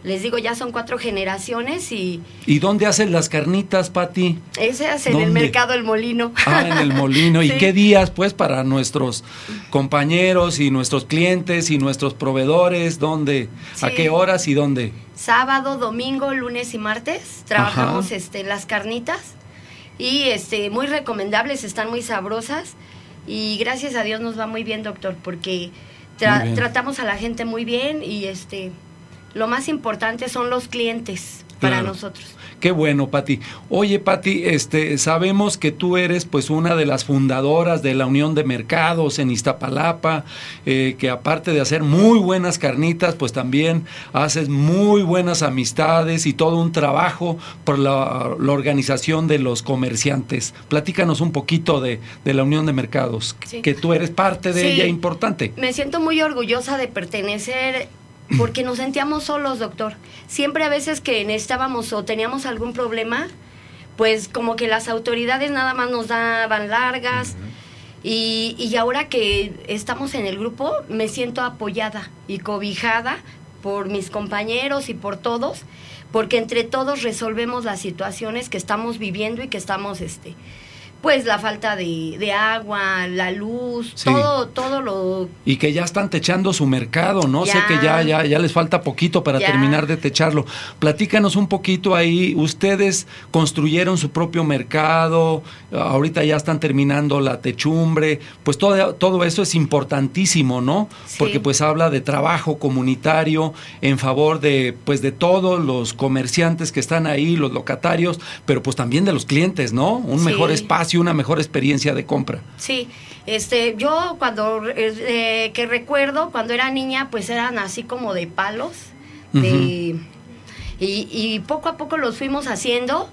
les digo, ya son cuatro generaciones y... ¿Y dónde hacen las carnitas, Pati? Ese hace en el mercado El Molino. Ah, en el Molino. ¿Y [laughs] qué días, pues, para nuestros compañeros y nuestros clientes y nuestros proveedores? ¿Dónde? ¿A qué horas y dónde? Sábado, domingo, lunes y martes trabajamos este, las carnitas y este muy recomendables, están muy sabrosas y gracias a Dios nos va muy bien, doctor, porque tratamos a la gente muy bien y este lo más importante son los clientes para nosotros. Qué bueno, Pati. Oye, Pati, este, sabemos que tú eres pues una de las fundadoras de la Unión de Mercados en Iztapalapa, eh, que aparte de hacer muy buenas carnitas, pues también haces muy buenas amistades y todo un trabajo por la, organización de los comerciantes. Platícanos un poquito de, la Unión de Mercados, que tú eres parte de ella importante. Me siento muy orgullosa de pertenecer porque nos sentíamos solos, doctor. Siempre a veces que necesitábamos o teníamos algún problema, pues como que las autoridades nada más nos daban largas. y, y, ahora que estamos en el grupo, me siento apoyada y cobijada por mis compañeros y por todos, porque entre todos resolvemos las situaciones que estamos viviendo y que estamos este, pues la falta de, agua, la luz, todo, todo lo... Y que ya están techando su mercado, ¿no? Sé que ya, ya, ya les falta poquito para terminar de techarlo. Platícanos un poquito ahí, ustedes construyeron su propio mercado, ahorita ya están terminando la techumbre, pues todo, todo eso es importantísimo, ¿no? Porque pues habla de trabajo comunitario en favor de, pues de todos los comerciantes que están ahí, los locatarios, pero pues también de los clientes, ¿no? Un mejor espacio y una mejor experiencia de compra. Sí, este, yo cuando eh, que recuerdo cuando era niña, pues eran así como de palos, y, y, poco a poco los fuimos haciendo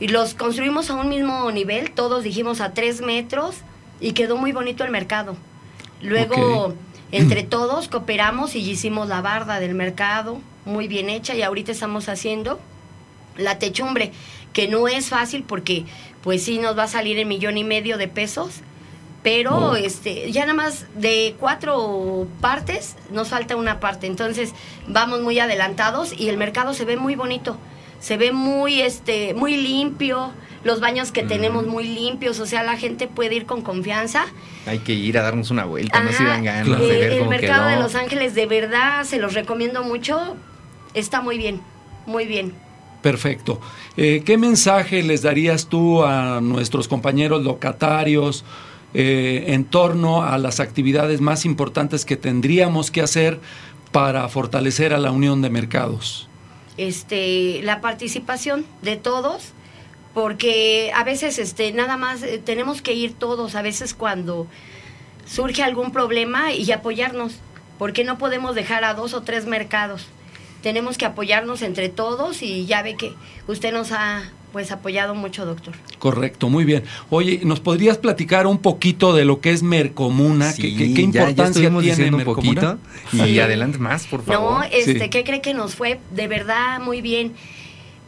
y los construimos a un mismo nivel, todos dijimos a tres metros y quedó muy bonito el mercado. Luego, entre todos cooperamos y hicimos la barda del mercado, muy bien hecha, y ahorita estamos haciendo la techumbre, que no es fácil porque pues sí nos va a salir el millón y medio de pesos, pero oh. este ya nada más de cuatro partes nos falta una parte, entonces vamos muy adelantados y el mercado se ve muy bonito, se ve muy este muy limpio, los baños que tenemos muy limpios, o sea, la gente puede ir con confianza. Hay que ir a darnos una vuelta, no se dan ganas de ver El mercado de Los Ángeles de verdad se los recomiendo mucho, está muy bien, muy bien. Perfecto. Eh, ¿Qué mensaje les darías tú a nuestros compañeros locatarios eh, en torno a las actividades más importantes que tendríamos que hacer para fortalecer a la unión de mercados? Este, la participación de todos, porque a veces este, nada más eh, tenemos que ir todos, a veces cuando surge algún problema y apoyarnos, porque no podemos dejar a dos o tres mercados tenemos que apoyarnos entre todos y ya ve que usted nos ha pues apoyado mucho, doctor. Correcto, muy bien. Oye, ¿nos podrías platicar un poquito de lo que es Mercomuna? ¿Qué, qué, importancia tiene un poquito y adelante más, por favor. No, este, ¿qué cree que nos fue de verdad muy bien?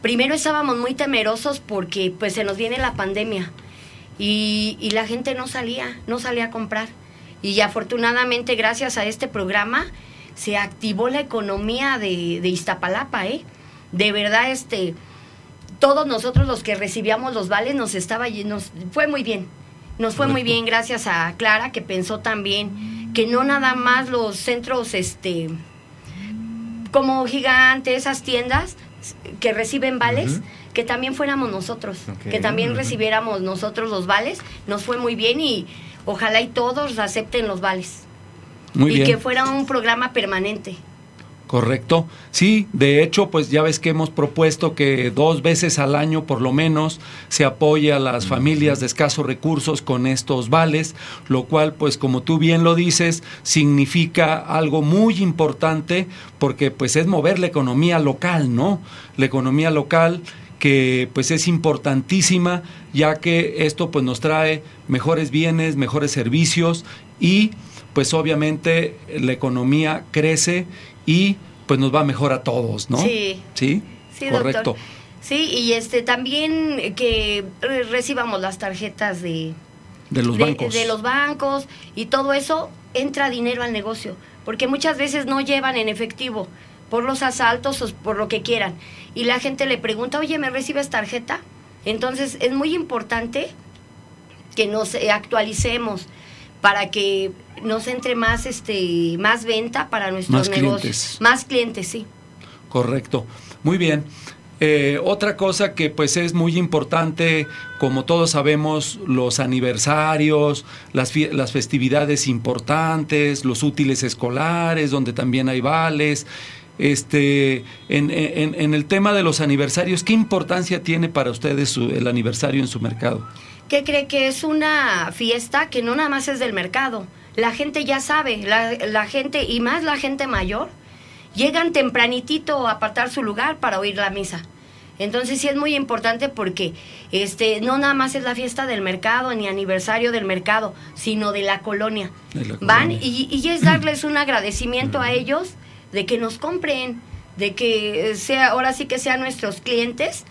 Primero estábamos muy temerosos porque pues se nos viene la pandemia y, y la gente no salía, no salía a comprar. Y afortunadamente gracias a este programa se activó la economía de, de Iztapalapa, ¿eh? De verdad, este, todos nosotros los que recibíamos los vales nos estaba, nos fue muy bien, nos fue muy bien gracias a Clara que pensó también que no nada más los centros, este, como gigante, esas tiendas que reciben vales, que también fuéramos nosotros, que también recibiéramos nosotros los vales, nos fue muy bien y ojalá y todos acepten los vales y que fuera un programa permanente. Correcto. Sí, de hecho, pues ya ves que hemos propuesto que dos veces al año por lo menos se apoye a las familias de escasos recursos con estos vales, lo cual, pues como tú bien lo dices, significa algo muy importante porque pues es mover la economía local, ¿no? La economía local que pues es importantísima ya que esto pues nos trae mejores bienes, mejores servicios y pues obviamente la economía crece y pues nos va mejor a todos, ¿no? Sí. Sí, correcto. Sí, y este también que recibamos las tarjetas de de los bancos. De los bancos y todo eso entra dinero al negocio, porque muchas veces no llevan en efectivo por los asaltos o por lo que quieran. Y la gente le pregunta, oye, ¿me recibes tarjeta? Entonces es muy importante que nos actualicemos para que nos entre más este más venta para nuestros negocios. Más clientes, sí. Correcto. Muy bien. Eh, otra cosa que pues es muy importante, como todos sabemos, los aniversarios, las, las festividades importantes, los útiles escolares, donde también hay vales. Este, en, en, el tema de los aniversarios, ¿qué importancia tiene para ustedes el aniversario en su mercado? ¿Qué cree que es una fiesta que no nada más es del mercado? La gente ya sabe, la, la gente, y más la gente mayor, llegan tempranitito a apartar su lugar para oír la misa. Entonces sí es muy importante porque este no nada más es la fiesta del mercado ni aniversario del mercado, sino de la colonia. Van y, y, es darles un agradecimiento a ellos de que nos compren, de que sea ahora sí que sean nuestros clientes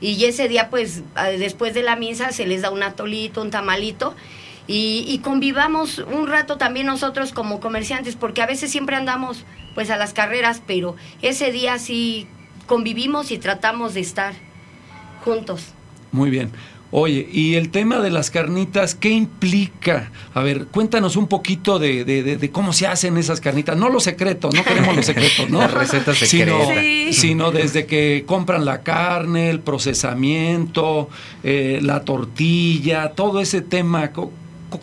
y ese día pues después de la misa se les da un atolito, un tamalito y, y, convivamos un rato también nosotros como comerciantes, porque a veces siempre andamos pues a las carreras, pero ese día sí convivimos y tratamos de estar juntos. Muy bien. Oye, y el tema de las carnitas, ¿qué implica? A ver, cuéntanos un poquito de, de, cómo se hacen esas carnitas. No los secretos, no queremos los [laughs] secretos, ¿no? Las recetas secretas. Sino, sino, desde que compran la carne, el procesamiento, eh, la tortilla, todo ese tema.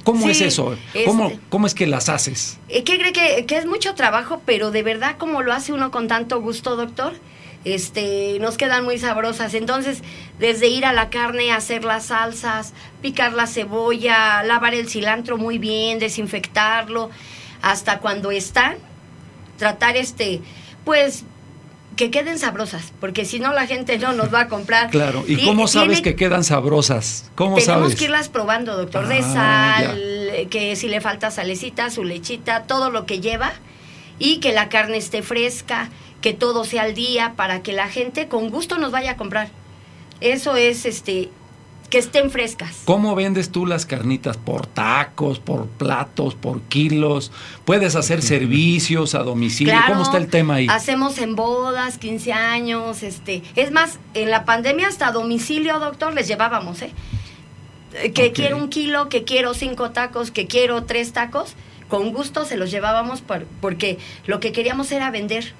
¿Cómo es eso? ¿Cómo, este ¿Cómo, es que las haces? Eh, ¿Qué cree que, que, es mucho trabajo, pero de verdad como lo hace uno con tanto gusto, doctor? Este, nos quedan muy sabrosas. Entonces, desde ir a la carne, hacer las salsas, picar la cebolla, lavar el cilantro muy bien, desinfectarlo, hasta cuando están, tratar este, pues que queden sabrosas, porque si no la gente no nos va a comprar. Claro, ¿y cómo sabes que quedan sabrosas? ¿Cómo tenemos que irlas probando, doctor, de ah, sal, que si le falta salecita, su lechita, todo lo que lleva, y que la carne esté fresca, que todo sea al día, para que la gente con gusto nos vaya a comprar. Eso es este que estén frescas. ¿Cómo vendes tú las carnitas? ¿Por tacos, por platos, por kilos? ¿Puedes hacer servicios a domicilio? ¿Cómo está el tema ahí? Hacemos en bodas, 15 años, este, es más, en la pandemia hasta a domicilio, doctor, les llevábamos, ¿eh? Que quiero un kilo, que quiero cinco tacos, que quiero tres tacos, con gusto se los llevábamos porque lo que queríamos era vender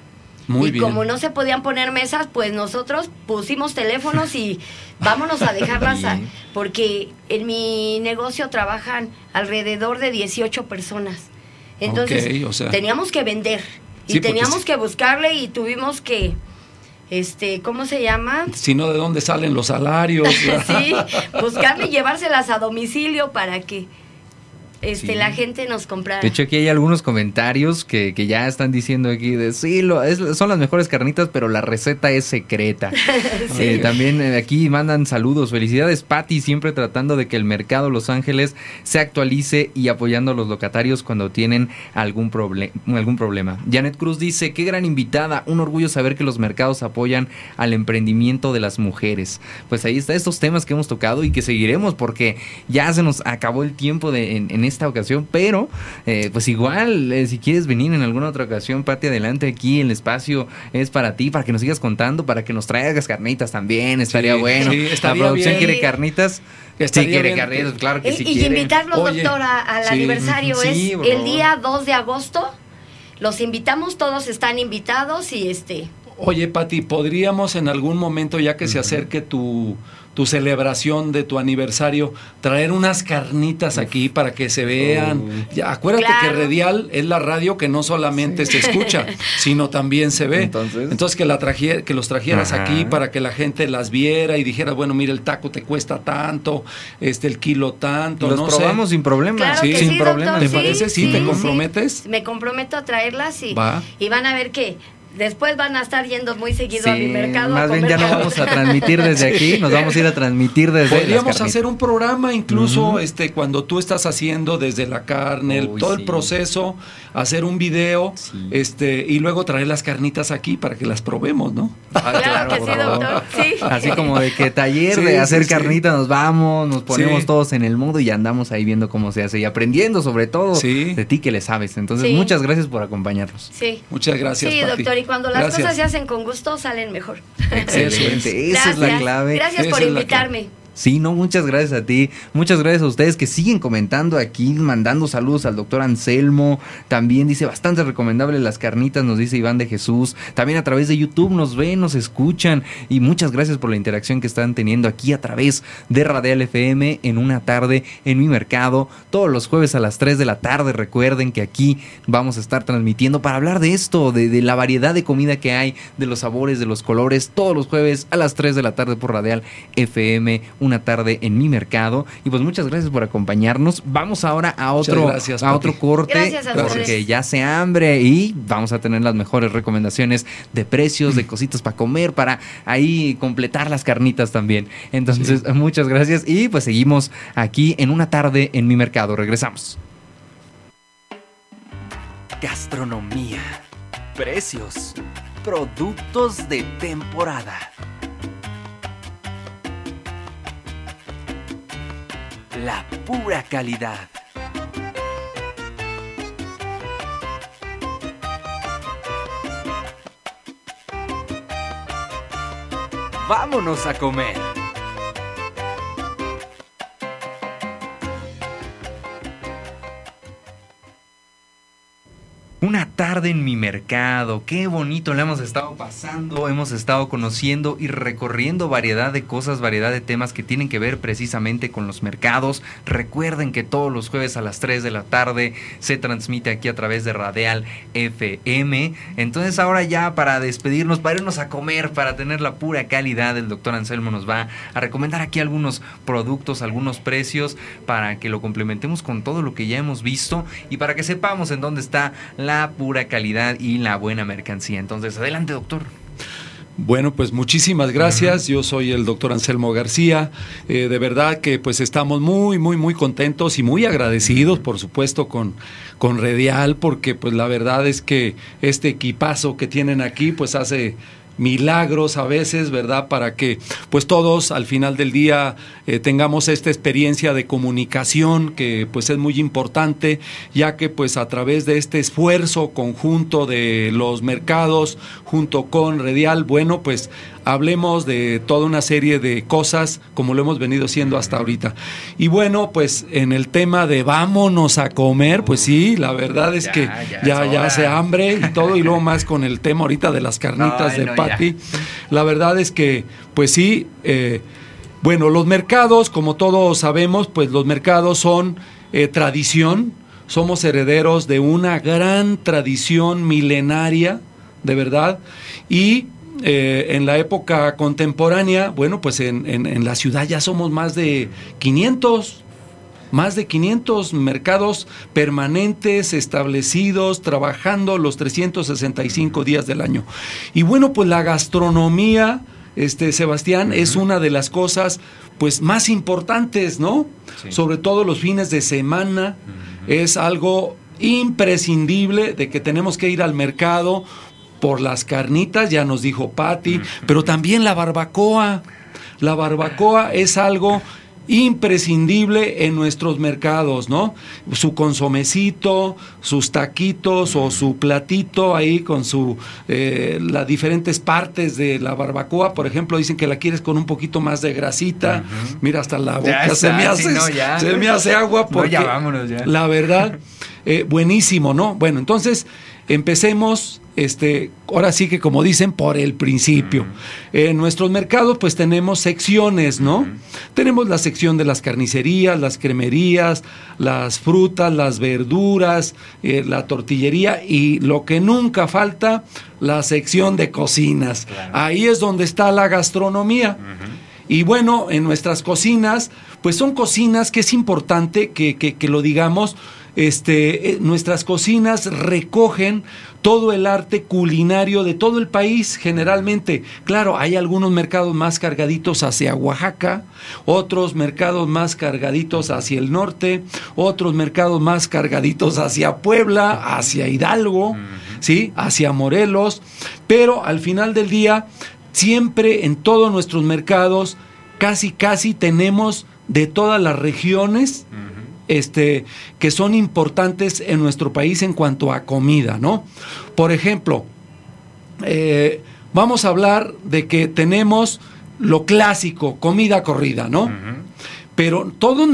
y como no se podían poner mesas, pues nosotros pusimos teléfonos y [laughs] vámonos a dejarlas, porque en mi negocio trabajan alrededor de 18 personas. Entonces, teníamos que vender y teníamos que buscarle y tuvimos que este, ¿cómo se llama? Sino de dónde salen los salarios. [laughs] sí, buscarle y llevárselas a domicilio para que este, la gente nos compra. De hecho, aquí hay algunos comentarios que, ya están diciendo aquí de sí, lo, son las mejores carnitas, pero la receta es secreta. [laughs] Eh, también eh, aquí mandan saludos. Felicidades, Patti, siempre tratando de que el mercado Los Ángeles se actualice y apoyando a los locatarios cuando tienen algún, algún problema. Janet Cruz dice, qué gran invitada, un orgullo saber que los mercados apoyan al emprendimiento de las mujeres. Pues ahí está estos temas que hemos tocado y que seguiremos porque ya se nos acabó el tiempo de, en, en esta ocasión, pero eh, pues igual, eh, si quieres venir en alguna otra ocasión, Pati, adelante aquí, el espacio es para ti, para que nos sigas contando, para que nos traigas carnitas también, estaría bueno. Sí, La producción quiere carnitas. Sí, quiere carnitas, claro que sí. Y invitarlos, doctor, al aniversario es el día 2 de agosto. Los invitamos, todos están invitados y este... Oye, Pati, ¿podríamos en algún momento, ya que se acerque tu tu celebración de tu aniversario, traer unas carnitas aquí para que se vean. Oh. Ya, acuérdate que Redial es la radio que no solamente se escucha, [laughs] sino también se ve. Entonces, que, la que los trajeras aquí para que la gente las viera y dijera, bueno, mira, el taco te cuesta tanto, este el kilo tanto. Los probamos sin problema. sí, sin problema. ¿Te parece? Sí, ¿te comprometes? Me comprometo a traerlas y, y van a ver que Después van a estar yendo muy seguido a mi mercado. Más bien ya no vamos a transmitir [laughs] desde aquí, nos vamos a ir a transmitir desde Podríamos hacer un programa incluso este cuando tú estás haciendo desde la carne, todo el proceso, hacer un video este y luego traer las carnitas aquí para que las probemos, ¿no? Ah, claro, que sí, doctor. Sí. Así como de que taller de hacer carnitas nos vamos, nos ponemos todos en el mundo y andamos ahí viendo cómo se hace y aprendiendo sobre todo de ti que le sabes. Entonces, muchas gracias por acompañarnos. Sí. Muchas gracias. Sí, doctor y cuando las cosas se hacen con gusto, salen mejor. Excelente, esa es la clave. Gracias por invitarme. Sí, no, muchas gracias a ti. Muchas gracias a ustedes que siguen comentando aquí, mandando saludos al doctor Anselmo. También dice bastante recomendable las carnitas, nos dice Iván de Jesús. También a través de YouTube nos ven, nos escuchan. Y muchas gracias por la interacción que están teniendo aquí a través de Radial FM en una tarde en mi mercado. Todos los jueves a las 3 de la tarde. Recuerden que aquí vamos a estar transmitiendo para hablar de esto, de, la variedad de comida que hay, de los sabores, de los colores. Todos los jueves a las 3 de la tarde por Radial FM una tarde en mi mercado. Y pues muchas gracias por acompañarnos. Vamos ahora a otro, gracias, a otro corte. Gracias a porque ya se hambre y vamos a tener las mejores recomendaciones de precios, de cositas para comer, para ahí completar las carnitas también. Entonces, muchas gracias y pues seguimos aquí en una tarde en mi mercado. Regresamos. Gastronomía, precios, productos de temporada. La pura calidad. Vámonos a comer. Una tarde en mi mercado, qué bonito le hemos estado pasando, hemos estado conociendo y recorriendo variedad de cosas, variedad de temas que tienen que ver precisamente con los mercados. Recuerden que todos los jueves a las 3 de la tarde se transmite aquí a través de Radial FM. Entonces ahora ya para despedirnos, para irnos a comer, para tener la pura calidad, el doctor Anselmo nos va a recomendar aquí algunos productos, algunos precios, para que lo complementemos con todo lo que ya hemos visto y para que sepamos en dónde está la pura calidad y la buena mercancía. Entonces, adelante, doctor. Bueno, pues muchísimas gracias. Yo soy el doctor Anselmo García. Eh, de verdad que pues estamos muy, muy, muy contentos y muy agradecidos, por supuesto, con, con Redial, porque pues la verdad es que este equipazo que tienen aquí pues hace milagros a veces, ¿verdad? Para que pues todos al final del día eh, tengamos esta experiencia de comunicación que pues es muy importante, ya que pues a través de este esfuerzo conjunto de los mercados junto con Redial, bueno, pues hablemos de toda una serie de cosas como lo hemos venido haciendo hasta ahorita. Y bueno, pues en el tema de vámonos a comer, pues sí, la verdad es que ya, ya hace hambre y todo, y luego más con el tema ahorita de las carnitas de Patty. La verdad es que, pues sí, eh, bueno, los mercados, como todos sabemos, pues los mercados son eh, tradición, somos herederos de una gran tradición milenaria, de verdad, y eh, en la época contemporánea, bueno, pues en, en, la ciudad ya somos más de 500, más de 500 mercados permanentes, establecidos, trabajando los 365 días del año. Y bueno, pues la gastronomía, este Sebastián, es una de las cosas pues más importantes, ¿no? Sobre todo los fines de semana, es algo imprescindible de que tenemos que ir al mercado por las carnitas, ya nos dijo Patti, pero también la barbacoa. La barbacoa es algo imprescindible en nuestros mercados, ¿no? Su consomecito, sus taquitos o su platito ahí con su eh, las diferentes partes de la barbacoa, por ejemplo, dicen que la quieres con un poquito más de grasita. Mira hasta la boca se me hace se me hace agua porque la verdad eh, buenísimo, ¿no? Bueno, entonces empecemos este, ahora sí que como dicen, por el principio. En nuestros mercados pues tenemos secciones, ¿no? Tenemos la sección de las carnicerías, las cremerías, las frutas, las verduras, eh, la tortillería y lo que nunca falta, la sección de cocinas. Ahí es donde está la gastronomía. Y bueno, en nuestras cocinas, pues son cocinas que es importante que, que lo digamos, este, eh, nuestras cocinas recogen todo el arte culinario de todo el país generalmente. Claro, hay algunos mercados más cargaditos hacia Oaxaca, otros mercados más cargaditos hacia el norte, otros mercados más cargaditos hacia Puebla, hacia Hidalgo, ¿sí? hacia Morelos, pero al final del día, siempre en todos nuestros mercados, casi, casi tenemos de todas las regiones este, que son importantes en nuestro país en cuanto a comida, ¿no? Por ejemplo, eh, vamos a hablar de que tenemos lo clásico, comida corrida, ¿no? Pero todas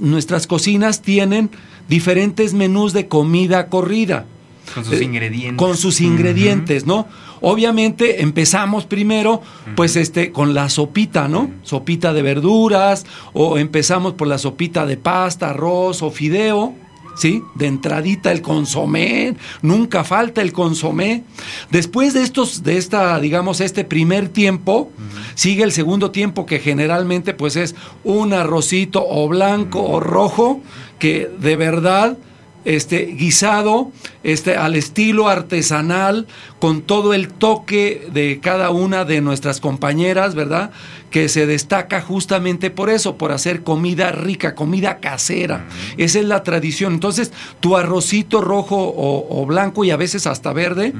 nuestras cocinas tienen diferentes menús de comida corrida. Con sus eh, ingredientes. Con sus ingredientes, ¿no? Obviamente empezamos primero, pues este, con la sopita, ¿no? Sopita de verduras, o empezamos por la sopita de pasta, arroz o fideo. ¿sí? De entradita el consomé, nunca falta el consomé. Después de estos, de esta, digamos, este primer tiempo, sigue el segundo tiempo que generalmente pues es un arrocito o blanco o rojo, que de verdad este guisado este al estilo artesanal con todo el toque de cada una de nuestras compañeras, ¿verdad? Que se destaca justamente por eso, por hacer comida rica, comida casera. Esa es la tradición. Entonces, tu arrocito rojo o, blanco y a veces hasta verde.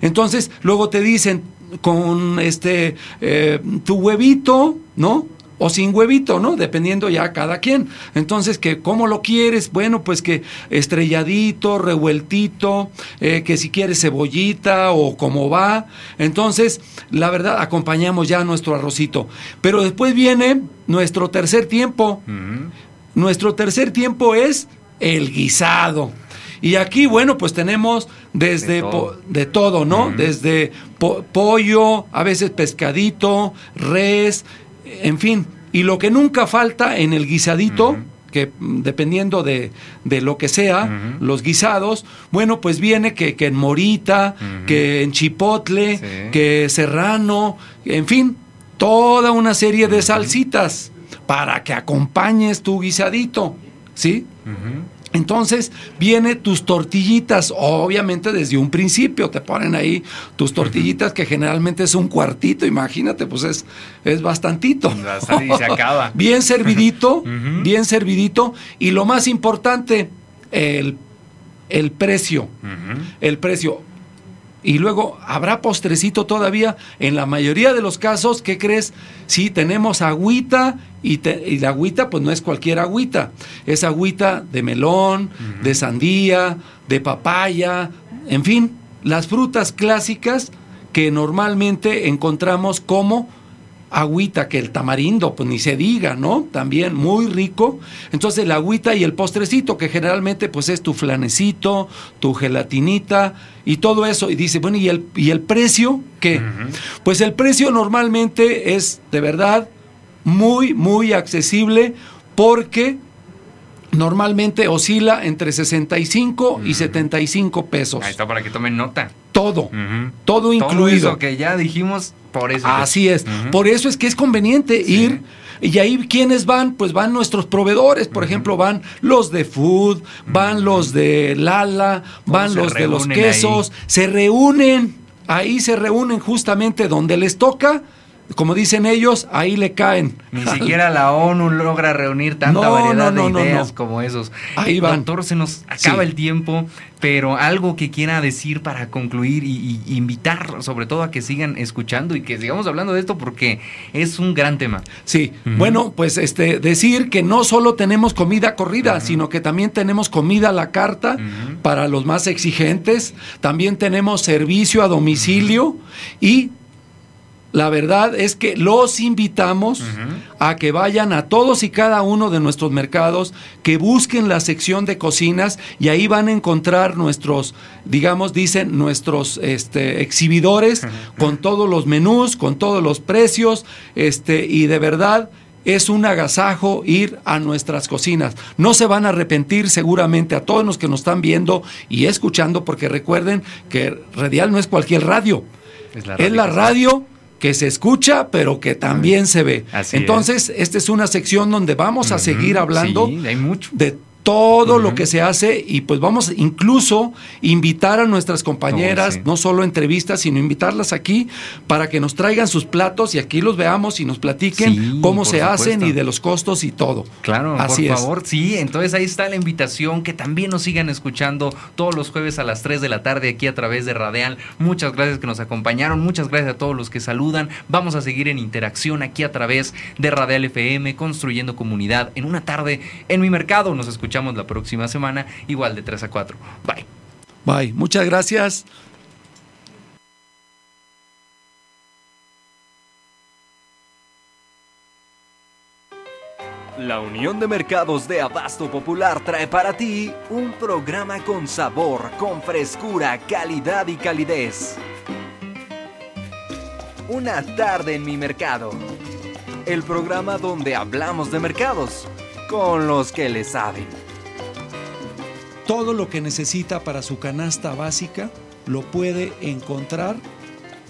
Entonces, luego te dicen con este eh, tu huevito, ¿no? O sin huevito, ¿no? Dependiendo ya cada quien. Entonces, que ¿cómo lo quieres? Bueno, pues que estrelladito, revueltito, eh, que si quieres cebollita o cómo va. Entonces, la verdad, acompañamos ya nuestro arrocito. Pero después viene nuestro tercer tiempo. Nuestro tercer tiempo es el guisado. Y aquí, bueno, pues tenemos desde de todo, ¿no? Desde pollo, a veces pescadito, res, en fin, y lo que nunca falta en el guisadito, que dependiendo de, lo que sea, los guisados, bueno, pues viene que, en morita, que en chipotle, que serrano, en fin, toda una serie de salsitas para que acompañes tu guisadito, ¿sí? Entonces viene tus tortillitas, obviamente desde un principio te ponen ahí tus tortillitas que generalmente es un cuartito, imagínate, pues es, es bastantito. Y se [laughs] acaba. bien servidito, bien servidito y lo más importante, el, el precio. El precio. Y luego, ¿habrá postrecito todavía? En la mayoría de los casos, ¿qué crees? Sí, tenemos agüita y, la agüita pues no es cualquier agüita. Es agüita de melón, de sandía, de papaya, en fin, las frutas clásicas que normalmente encontramos como agüita, que el tamarindo, pues ni se diga, ¿no? También muy rico. Entonces la agüita y el postrecito, que generalmente pues es tu flanecito, tu gelatinita y todo eso. Y dice, bueno, ¿y el, y el precio qué? Pues el precio normalmente es de verdad muy, muy accesible porque normalmente oscila entre 65 y 75 pesos. Ahí está para que tomen nota. Todo, todo incluido. Todo eso que ya dijimos, por eso. Así es. Por eso es que es conveniente ir. Y ahí, ¿quiénes van? Pues van nuestros proveedores. Por ejemplo, van los de Food, van los de Lala, van los de los quesos. Se reúnen. Ahí se reúnen justamente donde les toca como dicen ellos, ahí le caen. Ni [laughs] siquiera la ONU logra reunir tanta variedad de ideas como esos. Ahí van. Doctor, se nos acaba el tiempo, pero algo que quiera decir para concluir y, invitar sobre todo a que sigan escuchando y que sigamos hablando de esto porque es un gran tema. Sí, bueno, pues este decir que no solo tenemos comida corrida, sino que también tenemos comida a la carta para los más exigentes, también tenemos servicio a domicilio y la verdad es que los invitamos a que vayan a todos y cada uno de nuestros mercados, que busquen la sección de cocinas y ahí van a encontrar nuestros, digamos, dicen nuestros este, exhibidores con todos los menús, con todos los precios, este, y de verdad es un agasajo ir a nuestras cocinas. No se van a arrepentir seguramente a todos los que nos están viendo y escuchando, porque recuerden que Radial no es cualquier radio. Es la radio, es la radio que se escucha, pero que también se ve. Entonces, esta es una sección donde vamos a seguir hablando de todo lo que se hace y pues vamos incluso invitar a nuestras compañeras, no solo entrevistas, sino invitarlas aquí para que nos traigan sus platos y aquí los veamos y nos platiquen cómo se hacen y de los costos y todo. Claro, Así por favor, sí, entonces ahí está la invitación, que también nos sigan escuchando todos los jueves a las 3 de la tarde aquí a través de Radial. Muchas gracias que nos acompañaron, muchas gracias a todos los que saludan. Vamos a seguir en interacción aquí a través de Radial FM, construyendo comunidad en una tarde en mi mercado. Nos escuchamos escuchamos la próxima semana, igual de 3 a 4. Bye. Bye. Muchas gracias. La Unión de Mercados de Abasto Popular trae para ti un programa con sabor, con frescura, calidad y calidez. Una tarde en mi mercado. El programa donde hablamos de mercados con los que le saben. Todo lo que necesita para su canasta básica lo puede encontrar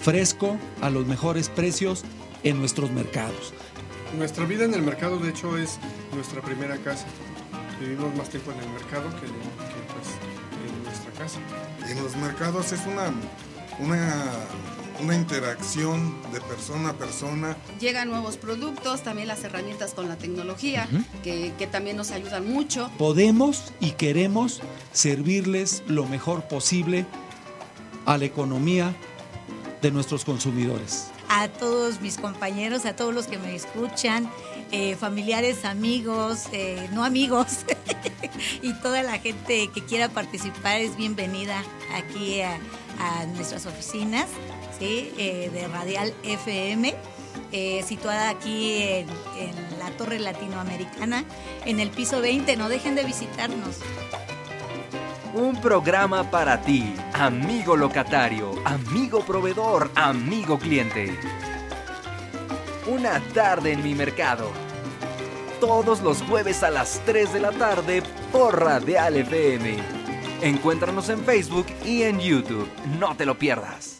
fresco a los mejores precios en nuestros mercados. Nuestra vida en el mercado, de hecho, es nuestra primera casa. Vivimos más tiempo en el mercado que, pues, en nuestra casa. En los mercados es una, una, una interacción de persona a persona. Llegan nuevos productos, también las herramientas con la tecnología, que, que también nos ayudan mucho. Podemos y queremos servirles lo mejor posible a la economía de nuestros consumidores a todos mis compañeros, a todos los que me escuchan, eh, familiares, amigos, eh, no amigos, [laughs] y toda la gente que quiera participar es bienvenida aquí a, nuestras oficinas Eh, de Radial FM. situada aquí en, en la Torre Latinoamericana, en el piso 20. No dejen de visitarnos. Un programa para ti, amigo locatario, amigo proveedor, amigo cliente. Una tarde en mi mercado. Todos los jueves a las 3 de la tarde por Radial FM. Encuéntranos en Facebook y en YouTube. No te lo pierdas.